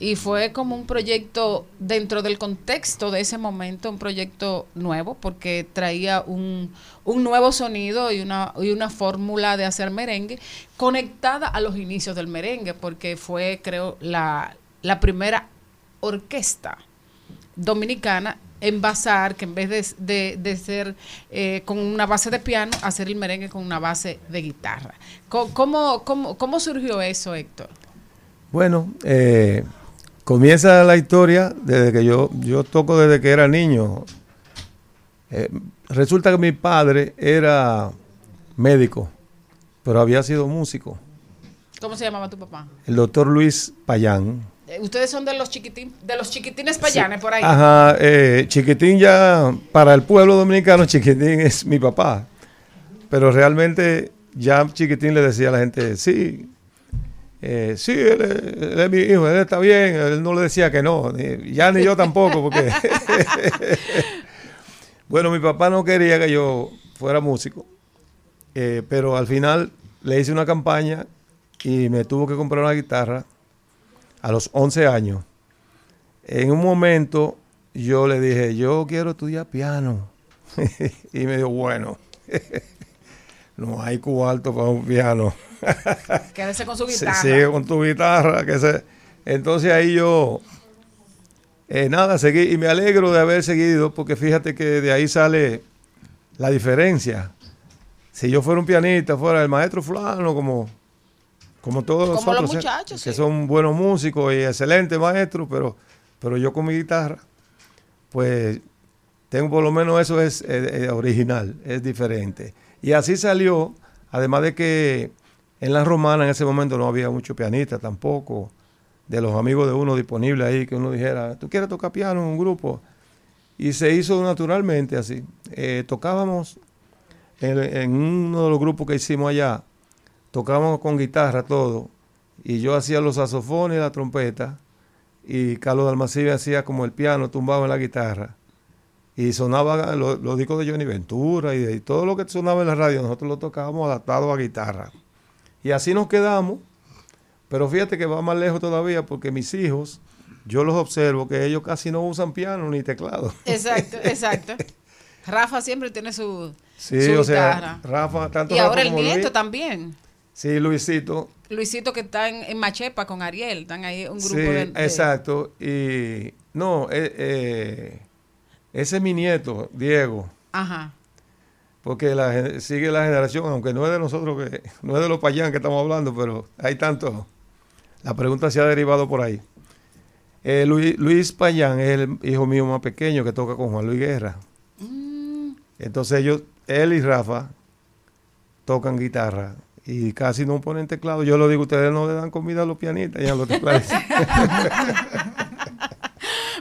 y fue como un proyecto dentro del contexto de ese momento, un proyecto nuevo porque traía un, un nuevo sonido y una, y una fórmula de hacer merengue conectada a los inicios del merengue porque fue creo la, la primera orquesta dominicana en basar, que en vez de, de- de ser eh, con una base de piano, hacer el merengue con una base de guitarra. ¿Cómo, cómo, cómo surgió eso, Héctor? Bueno, eh, comienza la historia desde que yo, yo toco desde que era niño. Eh, resulta que mi padre era médico, pero había sido músico. ¿Cómo se llamaba tu papá? El doctor Luis Payán. Ustedes son de los chiquitín, de los chiquitines payanes por ahí. Ajá, eh, Chiquitín ya, para el pueblo dominicano, Chiquitín es mi papá. Pero realmente ya Chiquitín le decía a la gente, sí, eh, sí, él, es- él es mi hijo, él está bien, él no le decía que no, ni- ya ni yo <laughs> tampoco, porque... <laughs> bueno, mi papá no quería que yo fuera músico, eh, pero al final le hice una campaña y me tuvo que comprar una guitarra a los 11 años. En un momento yo le dije, yo quiero estudiar piano. <laughs> y me dijo, bueno, <laughs> no hay cuarto para un piano. Quédese con su <laughs> Se- guitarra. Sigue con tu guitarra. Que se... Entonces ahí yo, eh, nada, seguí y me alegro de haber seguido porque fíjate que de ahí sale la diferencia. Si yo fuera un pianista, fuera el maestro fulano, como, como todos Como los nosotros, muchachos, que sí. son buenos músicos y excelentes maestros, pero, pero yo con mi guitarra, pues tengo por lo menos eso es eh, eh, original, es diferente. Y así salió, además de que en la romana en ese momento no había mucho pianista tampoco, de los amigos de uno disponibles ahí, que uno dijera, ¿tú quieres tocar piano en un grupo? Y se hizo naturalmente así. Eh, tocábamos en, en uno de los grupos que hicimos allá, tocábamos con guitarra todo, y yo hacía los saxofones y la trompeta, y Carlos Dalmacibe hacía como el piano tumbado en la guitarra. Y sonaba lo- los discos de Johnny Ventura y, de- y todo lo que sonaba en la radio, nosotros lo tocábamos adaptado a guitarra. Y así nos quedamos. Pero fíjate que va más lejos todavía porque mis hijos, yo los observo que ellos casi no usan piano ni teclado. Exacto, <laughs> exacto. Rafa siempre tiene su, Sí, su o sea, guitarra. Rafa, tanto y Rafa ahora el nieto Luis. también. Sí, Luisito. Luisito que está en, en Machepa con Ariel, están ahí un grupo Sí, de, de- exacto. Y no, eh, eh, ese es mi nieto, Diego. Ajá. Porque la, sigue la generación, aunque no es de nosotros, que <laughs> no es de los payán que estamos hablando, pero hay tanto. La pregunta se ha derivado por ahí. Eh, Luis, Luis Payán es el hijo mío más pequeño que toca con Juan Luis Guerra. Entonces ellos, él y Rafa, tocan guitarra y casi no ponen teclado. Yo lo digo, ustedes no le dan comida a los pianistas y a los tecladistas. <laughs>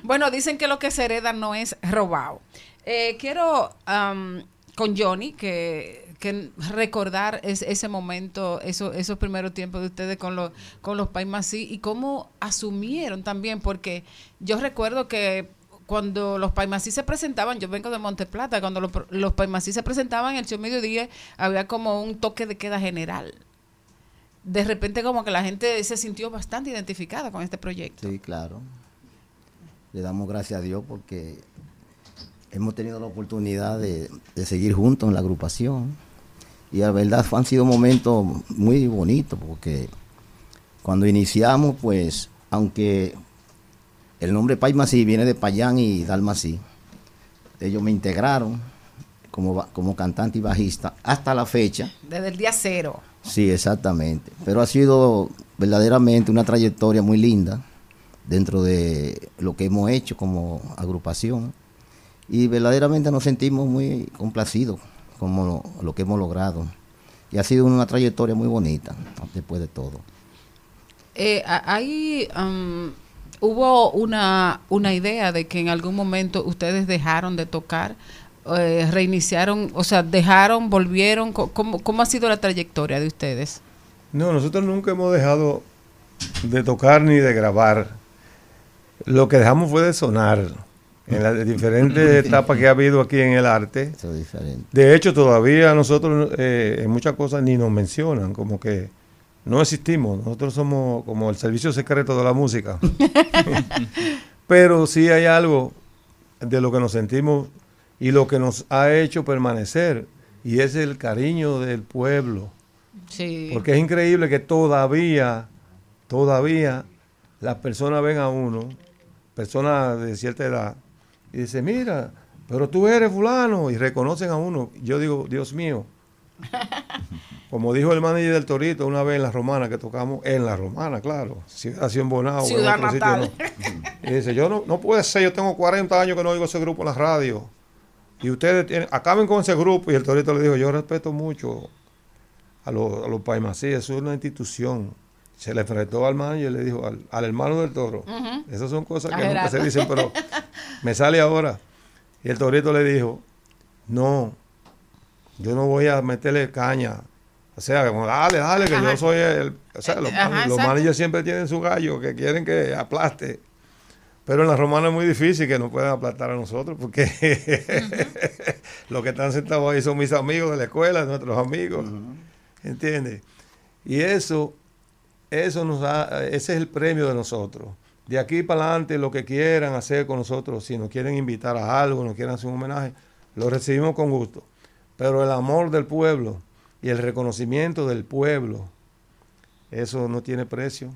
Bueno, dicen que lo que se hereda no es robado. Eh, quiero am, con Johnny que, recordar es- ese momento, eso, esos primeros tiempos de ustedes con los con los Paimasí y cómo asumieron también, porque yo recuerdo que cuando los Paimasí se presentaban, yo vengo de Monteplata, cuando los, los Paimasí se presentaban en el show mediodía, había como un toque de queda general. de repente como que la gente se sintió bastante identificada con este proyecto. Sí, claro. Le damos gracias a Dios porque hemos tenido la oportunidad de, de seguir juntos en la agrupación. Y la verdad han sido momentos muy bonitos porque cuando iniciamos, pues, aunque el nombre Paimasí viene de Payán y Dalmasí, ellos me integraron como, como cantante y bajista hasta la fecha. Desde el día cero. Sí, exactamente. Pero ha sido verdaderamente una trayectoria muy linda dentro de lo que hemos hecho como agrupación. Y verdaderamente nos sentimos muy complacidos como lo, lo que hemos logrado. Y ha sido una trayectoria muy bonita después de todo. Eh, um, hubo una, una idea de que en algún momento ustedes dejaron de tocar, eh, reiniciaron, o sea, dejaron, volvieron. ¿Cómo, ¿Cómo ha sido la trayectoria de ustedes? No, nosotros nunca hemos dejado de tocar ni de grabar. Lo que dejamos fue de sonar en las diferentes <laughs> etapas que ha habido aquí en el arte. Eso es diferente. De hecho, todavía nosotros eh, en muchas cosas ni nos mencionan, como que no existimos. Nosotros somos como el servicio secreto de la música. <laughs> Pero sí hay algo de lo que nos sentimos y lo que nos ha hecho permanecer, y es el cariño del pueblo. Sí. Porque es increíble que todavía, todavía las personas ven a uno, personas de cierta edad, y dicen, mira, pero tú eres fulano, y reconocen a uno. Yo digo, Dios mío. <laughs> Como dijo el manager del Torito una vez en la Romana que tocamos, en la Romana, claro, ciudad en Bonao, en Ciudad otro sitio, natal. no. Y dice, yo no, no puede ser, yo tengo 40 años que no oigo ese grupo en la radio. Y ustedes tienen, acaben con ese grupo. Y el Torito le dijo, yo respeto mucho a los, a los eso es una institución. Se le enfrentó al manager y le dijo al, al hermano del toro. Esas son cosas que nunca se dicen, pero me sale ahora. Y el torito le dijo, no, yo no voy a meterle caña. O sea, como, dale, dale, que Ajá. yo soy el... O sea, los, Ajá, los managers siempre tienen su gallo que quieren que aplaste. Pero en la romana es muy difícil que nos puedan aplastar a nosotros porque <laughs> los que están sentados ahí son mis amigos de la escuela, nuestros amigos. ¿Entiendes? Y eso, eso nos da, ese es el premio de nosotros. De aquí para adelante, lo que quieran hacer con nosotros, si nos quieren invitar a algo, nos quieren hacer un homenaje, lo recibimos con gusto. Pero el amor del pueblo y el reconocimiento del pueblo, eso no tiene precio.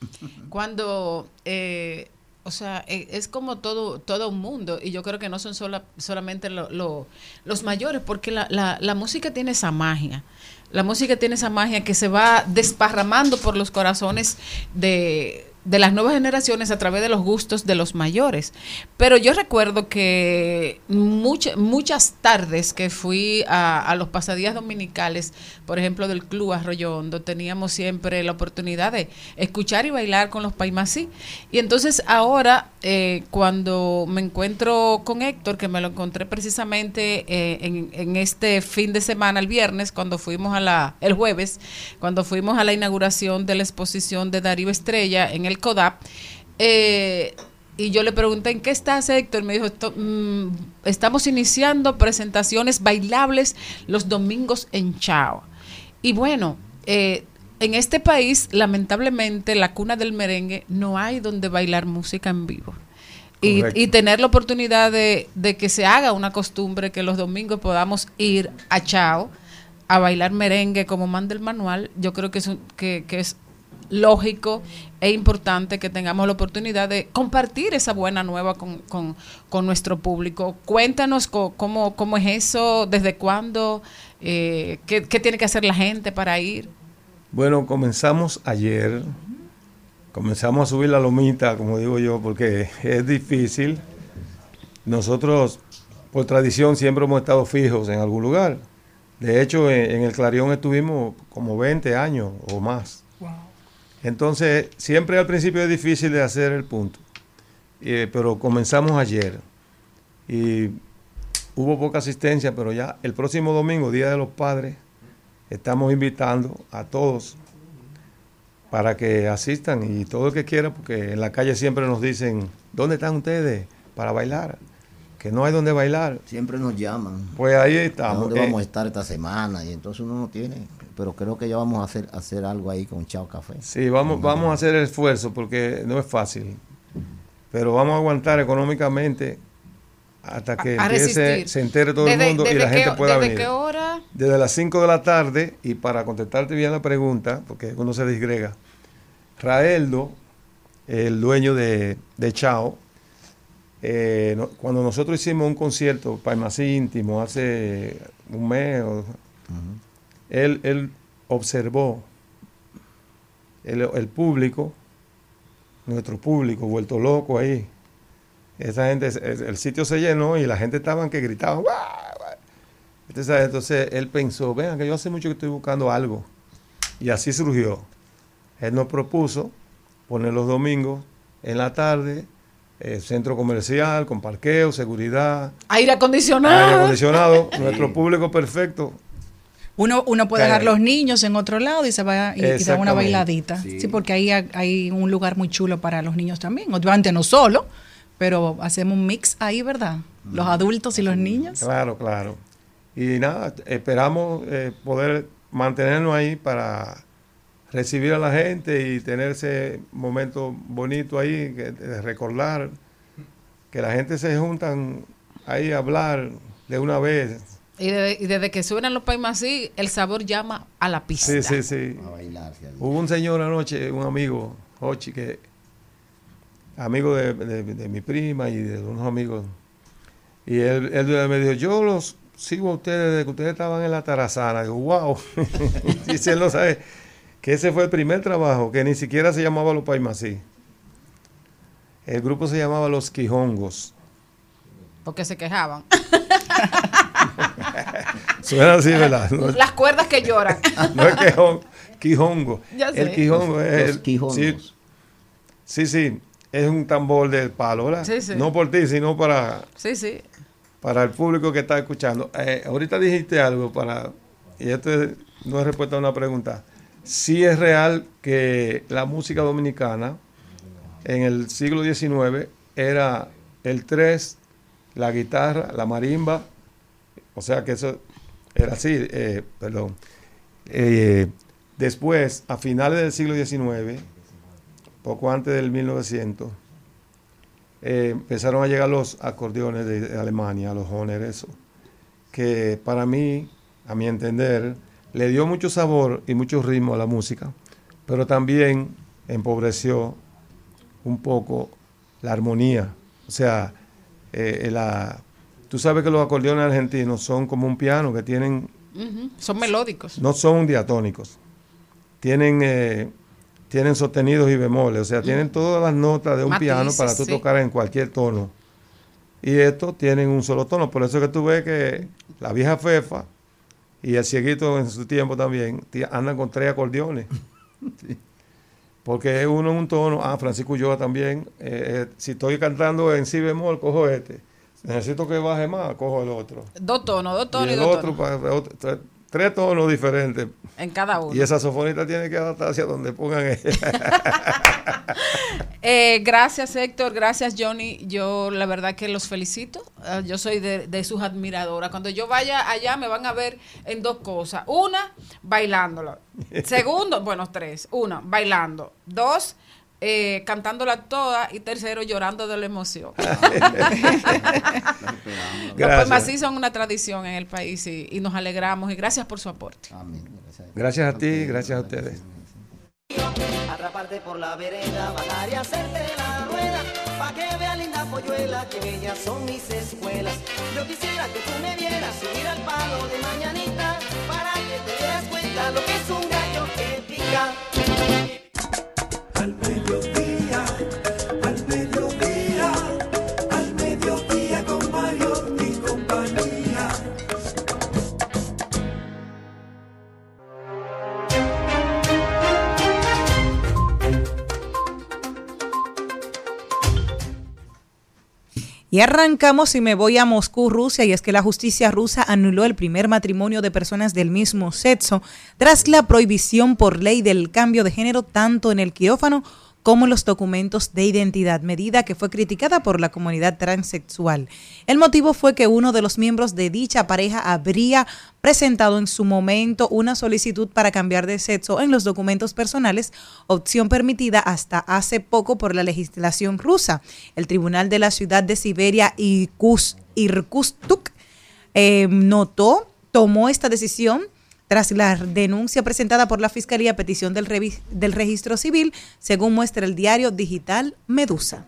<laughs> Cuando, eh, o sea, eh, es como todo todo un mundo y yo creo que no son sola- solamente lo- lo- los mayores, porque la, la, la música tiene esa magia. La música tiene esa magia que se va desparramando por los corazones de, de las nuevas generaciones a través de los gustos de los mayores. Pero yo recuerdo que mucha- muchas tardes que fui a, a los pasadías dominicales, por ejemplo, del Club Arroyo Hondo, teníamos siempre la oportunidad de escuchar y bailar con los Paimasí. Y entonces ahora, eh, cuando me encuentro con Héctor, que me lo encontré precisamente eh, en, en este fin de semana, el viernes, cuando fuimos a la, el jueves, cuando fuimos a la inauguración de la exposición de Darío Estrella en el CODAP, eh, y yo le pregunté, ¿en qué estás, Héctor? Me dijo, "Esto- mm, estamos iniciando presentaciones bailables los domingos en Chao. Y bueno, eh, en este país, lamentablemente, la cuna del merengue, no hay donde bailar música en vivo. Y, tener la oportunidad de, de que se haga una costumbre que los domingos podamos ir a Chao a bailar merengue como manda el manual, yo creo que es, un- que, que es lógico e importante que tengamos la oportunidad de compartir esa buena nueva con, con- nuestro público. Cuéntanos cómo, cómo es eso, desde cuándo, eh, qué, qué tiene que hacer la gente para ir. Bueno, comenzamos ayer. Comenzamos a subir la lomita, como digo yo, porque es difícil. Nosotros, por tradición, siempre hemos estado fijos en algún lugar. De hecho, en, en el Clarión estuvimos como 20 años o más. Entonces, siempre al principio es difícil de hacer el punto. Eh, pero comenzamos ayer. Y hubo poca asistencia, pero ya el próximo domingo, Día de los Padres, estamos invitando a todos para que asistan y todo el que quiera, porque en la calle siempre nos dicen, ¿dónde están ustedes para bailar? Que no hay donde bailar. Siempre nos llaman. Pues ahí ¿A estamos. ¿Dónde Eh, vamos a estar esta semana? Y entonces uno no tiene pero creo que ya vamos a hacer, hacer algo ahí con Chao Café. Sí, vamos, vamos a hacer el esfuerzo porque no es fácil. Pero vamos a aguantar económicamente hasta que A- a empiece, se entere todo ¿Desde- el mundo y desde la qué- gente pueda desde venir. qué hora? Desde las 5 de la tarde, y para contestarte bien la pregunta, porque uno se disgrega, Raeldo, el dueño de, de Chao, eh, no- cuando nosotros hicimos un concierto para más íntimo hace un mes, o- él, él observó el, el público, nuestro público, vuelto loco ahí. Esa gente, el, el sitio se llenó y la gente estaban que gritaban. "¡Guau, guau!". Entonces, entonces él pensó, vean que yo hace mucho que estoy buscando algo. Y así surgió. Él nos propuso poner los domingos en la tarde, eh, centro comercial, con parqueo, seguridad, Aire acondicionado. aire acondicionado, <laughs> nuestro público perfecto. Uno, uno puede dejar los niños en otro lado y se va y, y da una bailadita. Sí. porque ahí ha- hay un lugar muy chulo para los niños también. Obviamente no solo, pero hacemos un mix ahí, ¿verdad? Los adultos y los niños. Claro, claro. Y nada, esperamos eh, poder mantenernos ahí para recibir a la gente y tener ese momento bonito ahí, que- de recordar que la gente se juntan ahí a hablar de una vez. Y, de- y desde que suenan los paimasí, el sabor llama a la pista. Sí, sí, sí. Hubo un señor anoche, un amigo, Hochi, que amigo de, de- de mi prima y de unos amigos. Y él, él me dijo, yo los sigo a ustedes desde que ustedes estaban en la tarazana. Digo, wow. <laughs> Dice, él no sabe que ese fue el primer trabajo, que ni siquiera se llamaba Los Paimasí. El grupo se llamaba Los Quijongos. Porque se quejaban. <laughs> <laughs> Suena así, ¿verdad? No <laughs> Las cuerdas que lloran. <laughs> no es quejón, quijongo. Ya sé. El quijongo Los- es los el- quijongos. Sí, sí, sí, es un tambor del palo, ¿verdad? Sí, sí. No por ti, sino para, Sí, sí. para el público que está escuchando. Eh, ahorita dijiste algo para, y esto es- no es respuesta a una pregunta. Sí es real que la música dominicana en el siglo XIX era el tres, la guitarra, la marimba, o sea que eso era así, eh, perdón. Eh, después, a finales del siglo XIX, poco antes del 1900, eh, empezaron a llegar los acordeones de, Alemania, los Honer, eso, que para mí, a mi entender, le dio mucho sabor y mucho ritmo a la música, pero también empobreció un poco la armonía. O sea, la, tú sabes que los acordeones argentinos son como un piano que tienen. Son melódicos. no son diatónicos. Tienen, eh, tienen sostenidos y bemoles, o sea, tienen todas las notas de un Matices, piano para tú sí. tocar en cualquier tono. Y estos tienen un solo tono, por eso que tú ves que la vieja Fefa y el cieguito en su tiempo también andan con tres acordeones. <laughs> Sí. Porque uno en un tono, ah, Francisco Ulloa también, eh, eh, si estoy cantando en si bemol, cojo este. Necesito que baje más, cojo el otro. Dos tonos, dos tonos y, el dos otro, tonos. pa- otro- tre- tres tonos diferentes. En cada uno. Y esa sofonita tiene que adaptarse a donde pongan <laughs> Eh, gracias Héctor, gracias Johnny. Yo la verdad que los felicito. Eh, yo soy de, de sus admiradoras. Cuando yo vaya allá me van a ver en dos cosas. Una, bailándola. <laughs> Segundo, bueno, tres. Una, bailando. Dos, eh, cantándola toda. Y tercero, llorando de la emoción. <laughs> Los poemas sí son una tradición en el país y, y nos alegramos. Y gracias por su aporte. Gracias a ti, gracias a ustedes. Atraparte por la vereda, bajar y hacerte la rueda, pa' que vea linda polluela, que bellas son mis escuelas. Yo quisiera que tú me vieras subir al palo de mañanita, para que te dieras cuenta lo que es un gallo que pica. Al mediodía, Y arrancamos y me voy a Moscú, Rusia, y es que la justicia rusa anuló el primer matrimonio de personas del mismo sexo tras la prohibición por ley del cambio de género tanto en el quirófano los documentos de identidad, medida que fue criticada por la comunidad transexual. El motivo fue que uno de los miembros de dicha pareja habría presentado en su momento una solicitud para cambiar de sexo en los documentos personales, opción permitida hasta hace poco por la legislación rusa. El Tribunal de la Ciudad de Siberia Irkutsk Irkutsk eh, notó, tomó esta decisión tras la denuncia presentada por la Fiscalía a petición del, del registro civil, según muestra el diario digital Medusa.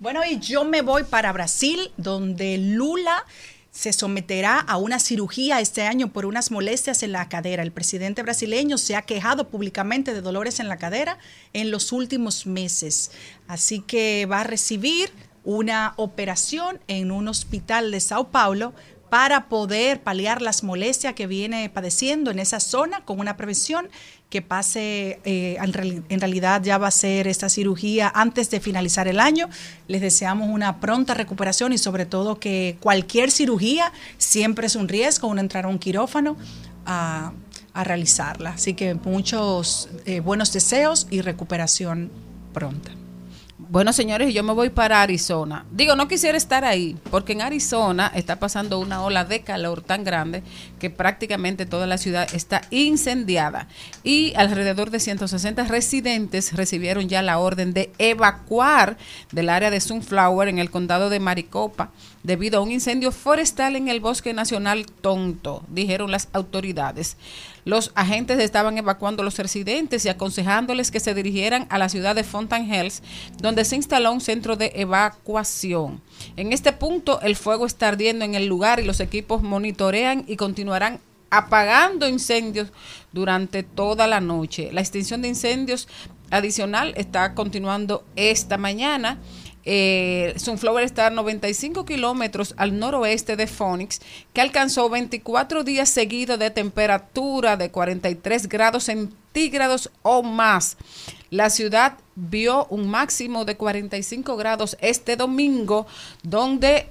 Bueno, y yo me voy para Brasil, donde Lula se someterá a una cirugía este año por unas molestias en la cadera. El presidente brasileño se ha quejado públicamente de dolores en la cadera en los últimos meses. Así que va a recibir una operación en un hospital de Sao Paulo para poder paliar las molestias que viene padeciendo en esa zona con una prevención que pase, eh, en, reali- en realidad ya va a ser esta cirugía antes de finalizar el año. Les deseamos una pronta recuperación y sobre todo que cualquier cirugía siempre es un riesgo, uno entrar a un quirófano a, a realizarla. Así que muchos eh, buenos deseos y recuperación pronta. Bueno, señores, yo me voy para Arizona. Digo, no quisiera estar ahí, porque en Arizona está pasando una ola de calor tan grande que prácticamente toda la ciudad está incendiada. Y alrededor de 160 residentes recibieron ya la orden de evacuar del área de Sunflower en el condado de Maricopa debido a un incendio forestal en el bosque nacional Tonto, dijeron las autoridades. Los agentes estaban evacuando a los residentes y aconsejándoles que se dirigieran a la ciudad de Fountain Hills, donde se instaló un centro de evacuación. En este punto, el fuego está ardiendo en el lugar y los equipos monitorean y continuarán apagando incendios durante toda la noche. La extinción de incendios adicional está continuando esta mañana. Eh, Sunflower está a 95 kilómetros al noroeste de Phoenix, que alcanzó 24 días seguidos de temperatura de 43 grados centígrados o más. La ciudad vio un máximo de 45 grados este domingo, donde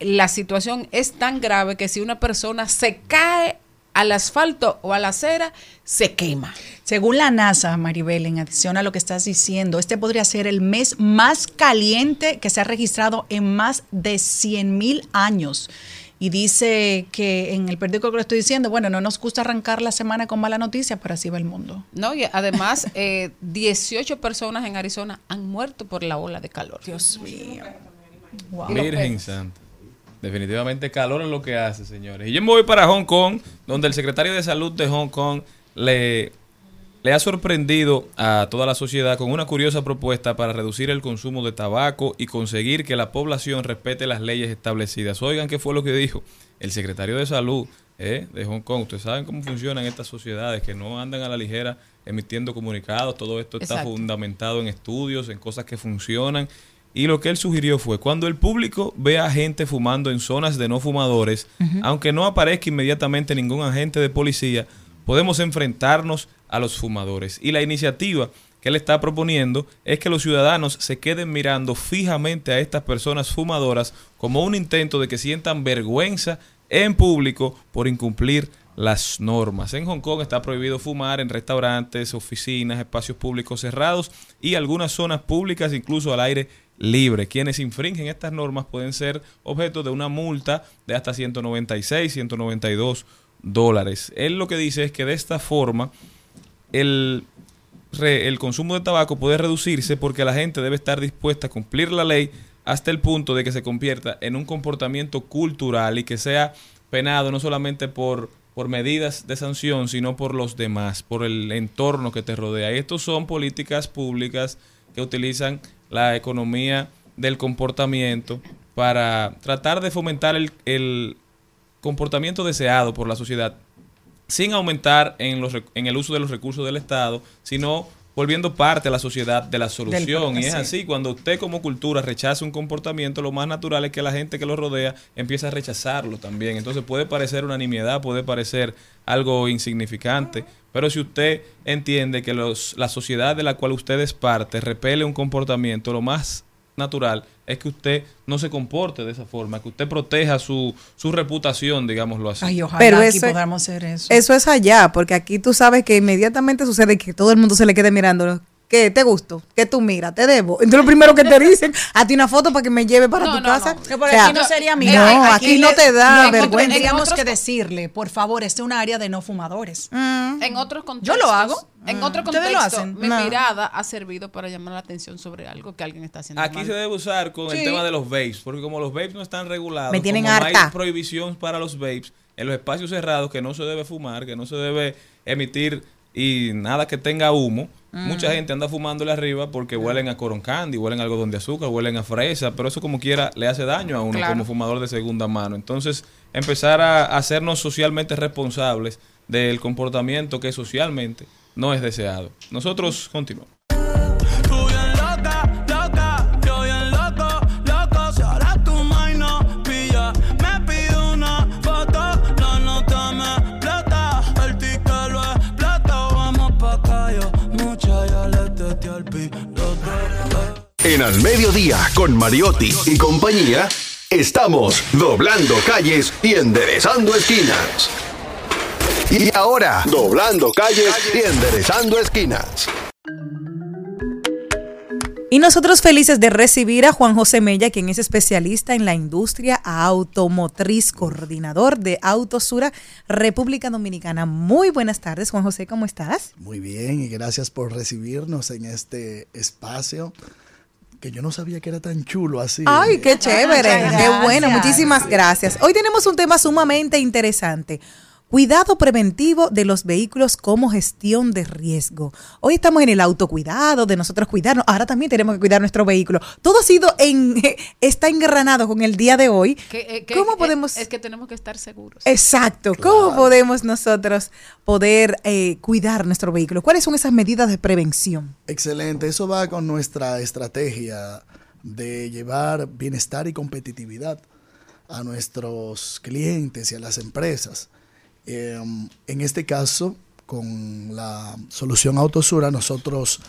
la situación es tan grave que si una persona se cae al asfalto o a la acera, se quema. Según la NASA, Maribel, en adición a lo que estás diciendo, este podría ser el mes más caliente que se ha registrado en más de 100 mil años. Y dice que en el periódico que lo estoy diciendo, bueno, no nos gusta arrancar la semana con mala noticia, pero así va el mundo. No, y además, <laughs> eh, 18 personas en Arizona han muerto por la ola de calor. Dios mío. Virgen Santa. Definitivamente calor es lo que hace, señores. Y yo me voy para Hong Kong, donde el secretario de Salud de Hong Kong le, le ha sorprendido a toda la sociedad con una curiosa propuesta para reducir el consumo de tabaco y conseguir que la población respete las leyes establecidas. Oigan qué fue lo que dijo el secretario de Salud eh, de Hong Kong. Ustedes saben cómo funcionan estas sociedades, que no andan a la ligera emitiendo comunicados. Todo esto está Exacto. fundamentado en estudios, en cosas que funcionan. Y lo que él sugirió fue, cuando el público vea a gente fumando en zonas de no fumadores, aunque no aparezca inmediatamente ningún agente de policía, podemos enfrentarnos a los fumadores. Y la iniciativa que él está proponiendo es que los ciudadanos se queden mirando fijamente a estas personas fumadoras como un intento de que sientan vergüenza en público por incumplir las normas. En Hong Kong está prohibido fumar en restaurantes, oficinas, espacios públicos cerrados y algunas zonas públicas incluso al aire libre. Quienes infringen estas normas pueden ser objeto de una multa de hasta 196, 192 dólares. Él lo que dice es que de esta forma el, el consumo de tabaco puede reducirse porque la gente debe estar dispuesta a cumplir la ley hasta el punto de que se convierta en un comportamiento cultural y que sea penado no solamente por, por medidas de sanción, sino por los demás, por el entorno que te rodea. Y estos son políticas públicas que utilizan la economía del comportamiento para tratar de fomentar el, el comportamiento deseado por la sociedad sin aumentar en, los, en el uso de los recursos del Estado, sino volviendo parte a la sociedad de la solución. y es sí. así, cuando usted como cultura rechaza un comportamiento, lo más natural es que la gente que lo rodea empiece a rechazarlo también. Entonces puede parecer una nimiedad, puede parecer algo insignificante, pero si usted entiende que los, la sociedad de la cual usted es parte repele un comportamiento, lo más natural es que usted no se comporte de esa forma, que usted proteja su, su reputación, digámoslo así. Ay, ojalá Pero aquí eso- podamos hacer eso. Eso es allá, porque aquí tú sabes que inmediatamente sucede que todo el mundo se le quede mirando. ¿Qué te gustó? ¿Qué tú miras? Te debo. Entonces lo primero que te <laughs> dicen, hazte una foto para que me lleve para No, tu no, casa. no. Que por O sea, aquí no sería no, mira. aquí, no te da no, vergüenza. Tendríamos que decirle, por favor, este es un área de no fumadores. En otros contextos. Yo lo hago. En Mm. otro ¿Ustedes lo contexto, hacen? mi No. mirada ha servido para llamar la atención sobre algo que alguien está haciendo Aquí mal. se debe usar con el tema de los vapes, porque como los vapes no están regulados, Me tienen como no harta. hay prohibición para los vapes, en los espacios cerrados que no se debe fumar, que no se debe emitir y nada que tenga humo, Mm. mucha gente anda fumándole arriba porque huelen a coron candy, huelen a algodón de azúcar, huelen a fresa, pero eso como quiera le hace daño a uno Claro. como fumador de segunda mano. Entonces, empezar a hacernos socialmente responsables del comportamiento que socialmente no es deseado. Nosotros continuamos. En Al Mediodía, con Mariotti y compañía, estamos doblando calles y enderezando esquinas. Y ahora, doblando calles y enderezando esquinas. Y nosotros felices de recibir a Juan José Mella, quien es especialista en la industria automotriz, coordinador de Autosura, República Dominicana. Muy buenas tardes, Juan José, ¿cómo estás? Muy bien, y gracias por recibirnos en este espacio que yo no sabía que era tan chulo así. Ay, qué chévere, qué bueno, muchísimas gracias. Hoy tenemos un tema sumamente interesante. Cuidado preventivo de los vehículos como gestión de riesgo. Hoy estamos en el autocuidado, de nosotros cuidarnos. Ahora también tenemos que cuidar nuestro vehículo. Todo ha sido en, <laughs> está engranado con el día de hoy. Que- eh, que- ¿Cómo podemos? Es que tenemos que estar seguros. Exacto. ¿Cómo podemos nosotros poder eh, cuidar nuestro vehículo? ¿Cuáles son esas medidas de prevención? Excelente, eso va con nuestra estrategia de llevar bienestar y competitividad a nuestros clientes y a las empresas. Eh, en este caso, con la solución Autosura, nosotros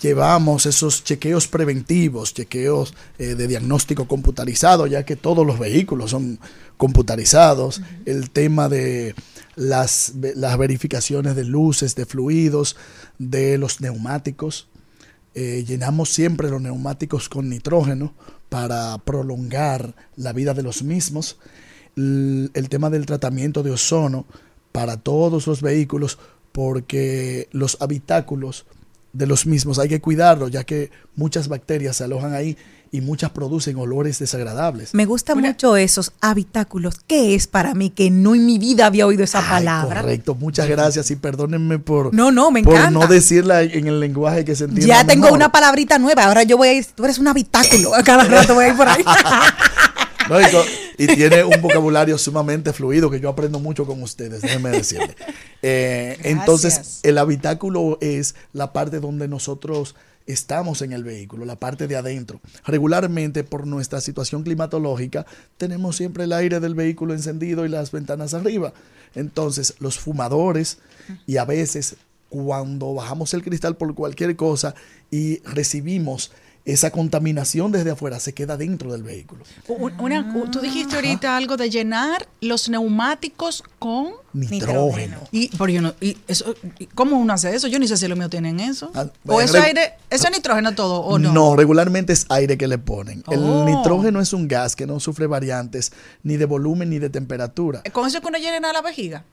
llevamos esos chequeos preventivos, chequeos eh, de diagnóstico computarizado, ya que todos los vehículos son computarizados, el tema de las verificaciones de luces, de fluidos, de los neumáticos. Eh, llenamos siempre los neumáticos con nitrógeno para prolongar la vida de los mismos. El tema del tratamiento de ozono para todos los vehículos, porque los habitáculos de los mismos hay que cuidarlos, ya que muchas bacterias se alojan ahí y muchas producen olores desagradables. Me gustan mucho esos habitáculos. ¿Qué es para mí que no en mi vida había oído esa palabra? Correcto, muchas gracias y perdónenme por, No, no, me por encanta. no decirla en el lenguaje que se entiende. Ya tengo una palabrita nueva. Ahora yo voy a ir. Tú eres un habitáculo. A cada rato voy a ir por ahí. <laughs> No, y, co- y tiene un vocabulario sumamente fluido que yo aprendo mucho con ustedes, déjenme decirle. Eh, entonces, el habitáculo es la parte donde nosotros estamos en el vehículo, la parte de adentro. Regularmente, por nuestra situación climatológica, tenemos siempre el aire del vehículo encendido y las ventanas arriba. Entonces, los fumadores y a veces cuando bajamos el cristal por cualquier cosa y recibimos esa contaminación desde afuera, se queda dentro del vehículo. Un- una- tú dijiste ahorita algo de llenar los neumáticos con Nitrógeno. Y, pero yo no, y eso, y ¿Cómo uno hace eso? Yo ni sé si los míos tienen eso. o bueno, eso regu- aire, eso es nitrógeno todo, ¿o no? regularmente es aire que le ponen. El Oh. nitrógeno es un gas que no sufre variantes ni de volumen ni de temperatura. ¿Con eso es que uno llena la vejiga?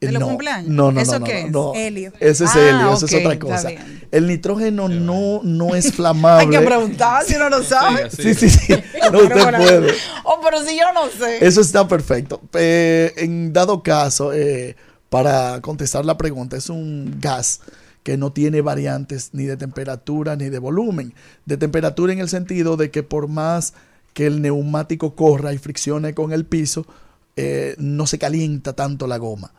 ¿De Eh, los no, cumpleaños? No, no, ¿Eso no, no, qué es? no. Helio. Ese es Ah, helio, eso ok, es otra está cosa. bien. El nitrógeno no, no es flamable. <laughs> Hay que preguntar si uno lo sabe. Sí, sí, sí. <laughs> No, usted puede. Oh, pero si yo no sé. Eso está perfecto. Eh, en dado caso, eh, para contestar la pregunta, es un gas que no tiene variantes ni de temperatura ni de volumen. De temperatura en el sentido de que por más que el neumático corra y friccione con el piso, eh, no se calienta tanto la goma.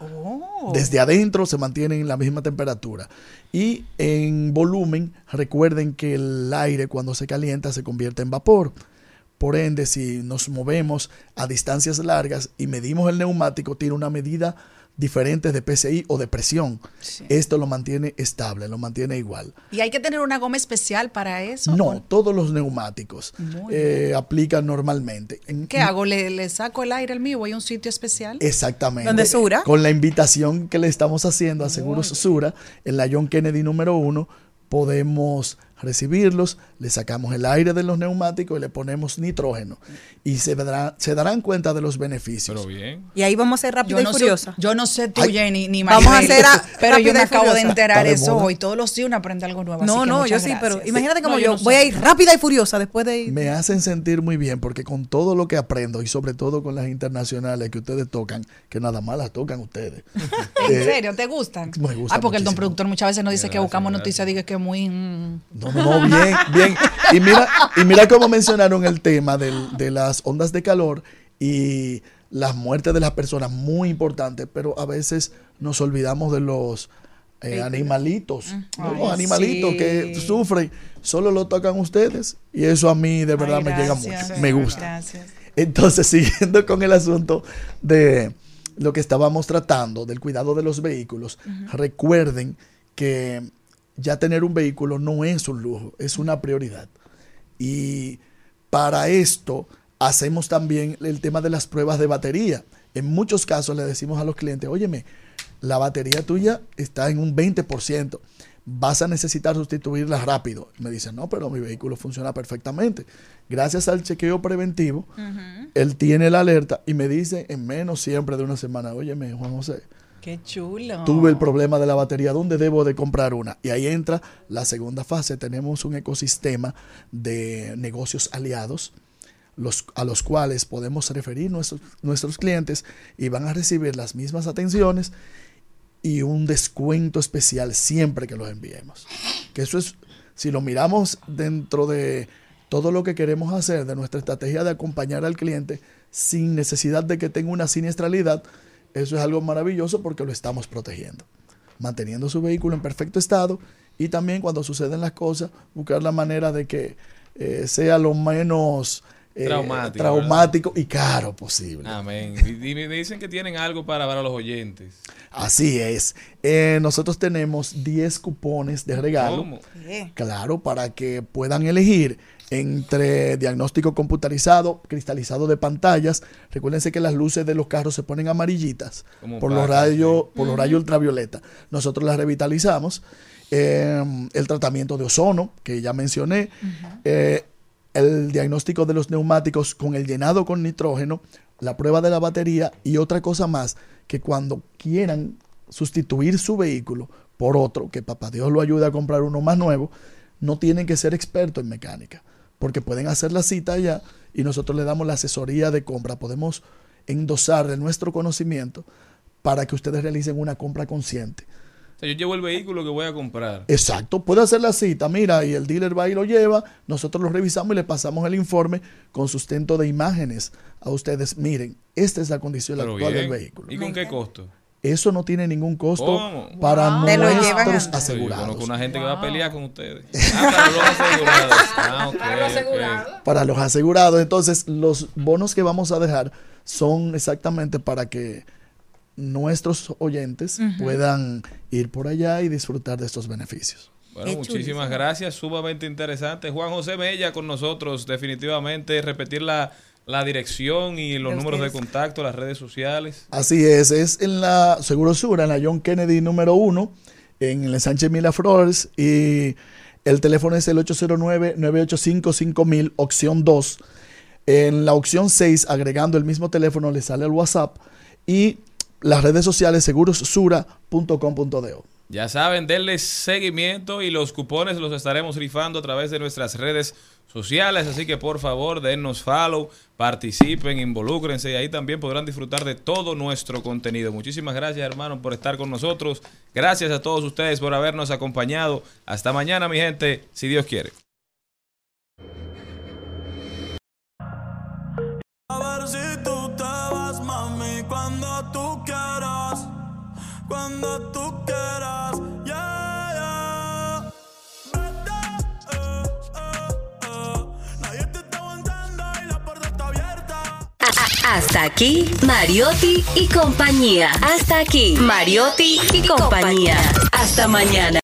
Desde adentro se mantiene en la misma temperatura. Y en volumen, recuerden que el aire cuando se calienta se convierte en vapor. Por ende, si nos movemos a distancias largas y medimos el neumático, tiene una medida diferente de PSI o de presión. Esto lo mantiene estable, lo mantiene igual. ¿Y hay que tener una goma especial para eso? No, todos los neumáticos eh, aplican normalmente. En- ¿Qué hago? ¿Le, le saco el aire al mío? ¿Voy a un sitio especial? Exactamente. ¿Dónde Sura? Con la invitación que le estamos haciendo a Seguros Sura en la John Kennedy número uno, podemos recibirlos, le sacamos el aire de los neumáticos y le ponemos nitrógeno. Y se, dará- se darán cuenta de los beneficios. Pero bien. Y ahí vamos a ser rápida Yo y no, sé, furiosa. yo no sé tú, Ay. Jenny, ni Vamos a hacer a- pero yo me acabo de enterar de eso hoy. Todos los días uno aprende algo nuevo. así No, que no, yo muchas sí, gracias. pero imagínate como No, yo, no voy a ir rápida y furiosa después de ir. Me hacen sentir muy bien porque con todo lo que aprendo y sobre todo con las internacionales que ustedes tocan, que nada más las tocan ustedes. <laughs> ¿En Eh, serio? ¿Te gustan? me gusta ah, porque el don muchísimo. productor muchas veces nos dice que buscamos noticias, diga que muy... mm. No, no, no, bien, bien. Y mira, y mira cómo mencionaron el tema del- de las ondas de calor y las muertes de las personas, muy importante, pero a veces nos olvidamos de los eh, animalitos, ¿no? Ay, los animalitos sí. que sufren, solo lo tocan ustedes y eso a mí de verdad Ay, me llega mucho, me gusta. Gracias. Entonces, <laughs> siguiendo con el asunto de lo que estábamos tratando, del cuidado de los vehículos, recuerden que ya tener un vehículo no es un lujo, es una prioridad. Y para esto hacemos también el tema de las pruebas de batería. En muchos casos le decimos a los clientes, óyeme, la batería tuya está en un 20%, vas a necesitar sustituirla rápido. Y me dicen, no, pero mi vehículo funciona perfectamente. Gracias al chequeo preventivo, él tiene la alerta y me dice en menos siempre de una semana, óyeme, Juan José, Qué chulo. tuve el problema de la batería, ¿dónde debo de comprar una? Y ahí entra la segunda fase. Tenemos un ecosistema de negocios aliados los, a los cuales podemos referir nuestros, nuestros clientes y van a recibir las mismas atenciones y un descuento especial siempre que los enviemos. Que eso es, si lo miramos dentro de todo lo que queremos hacer, de nuestra estrategia de acompañar al cliente sin necesidad de que tenga una siniestralidad, eso es algo maravilloso porque lo estamos protegiendo, manteniendo su vehículo en perfecto estado y también cuando suceden las cosas, buscar la manera de que eh, sea lo menos eh, Traumático, traumático y caro posible. Amén. Y, y me dicen que tienen algo para, para los oyentes. Así es. Eh, nosotros tenemos 10 cupones de regalo. ¿Cómo? Claro, para que puedan elegir entre diagnóstico computarizado, cristalizado de pantallas. Recuérdense que las luces de los carros se ponen amarillitas Como por los rayos, por los rayos ultravioleta. Nosotros las revitalizamos. Eh, el tratamiento de ozono, que ya mencioné. Eh, el diagnóstico de los neumáticos con el llenado con nitrógeno, la prueba de la batería y otra cosa más, que cuando quieran sustituir su vehículo por otro, que papá Dios lo ayude a comprar uno más nuevo, no tienen que ser expertos en mecánica, porque pueden hacer la cita allá y nosotros le damos la asesoría de compra, podemos endosar de nuestro conocimiento para que ustedes realicen una compra consciente. O sea, yo llevo el vehículo que voy a comprar. Exacto, puede hacer la cita, mira, y el dealer va y lo lleva, nosotros lo revisamos y le pasamos el informe con sustento de imágenes a ustedes. Miren, esta es la condición Pero actual del vehículo. ¿Y con qué costo? Eso no tiene ningún costo ¿Cómo? para llevan nuestros yo asegurados. conozco una gente que va a pelear con ustedes. <laughs> Ah, para los asegurados. Ah, Para los asegurados. Para los asegurados, entonces los bonos que vamos a dejar son exactamente para que nuestros oyentes puedan ir por allá y disfrutar de estos beneficios. Bueno, muchísimas gracias, sumamente interesante. Juan José Mella con nosotros, definitivamente. Repetir la, la dirección y los números de contacto, las redes sociales. Así es, es en la Seguro Sur, en la John Kennedy número 1, en el Sánchez Mila Flores, y el teléfono es el 809-985-5000, opción 2. En la opción 6, agregando el mismo teléfono, le sale el WhatsApp, y las redes sociales segurosura.com.do. Ya saben, denle seguimiento y los cupones los estaremos rifando a través de nuestras redes sociales. Así que por favor, dennos follow, participen, involúcrense y ahí también podrán disfrutar de todo nuestro contenido. Muchísimas gracias, hermano, por estar con nosotros. Gracias a todos ustedes por habernos acompañado. Hasta mañana, mi gente, si Dios quiere. Puerta está abierta. Hasta aquí, Mariotti y compañía. Hasta aquí, Mariotti y compañía. Hasta mañana.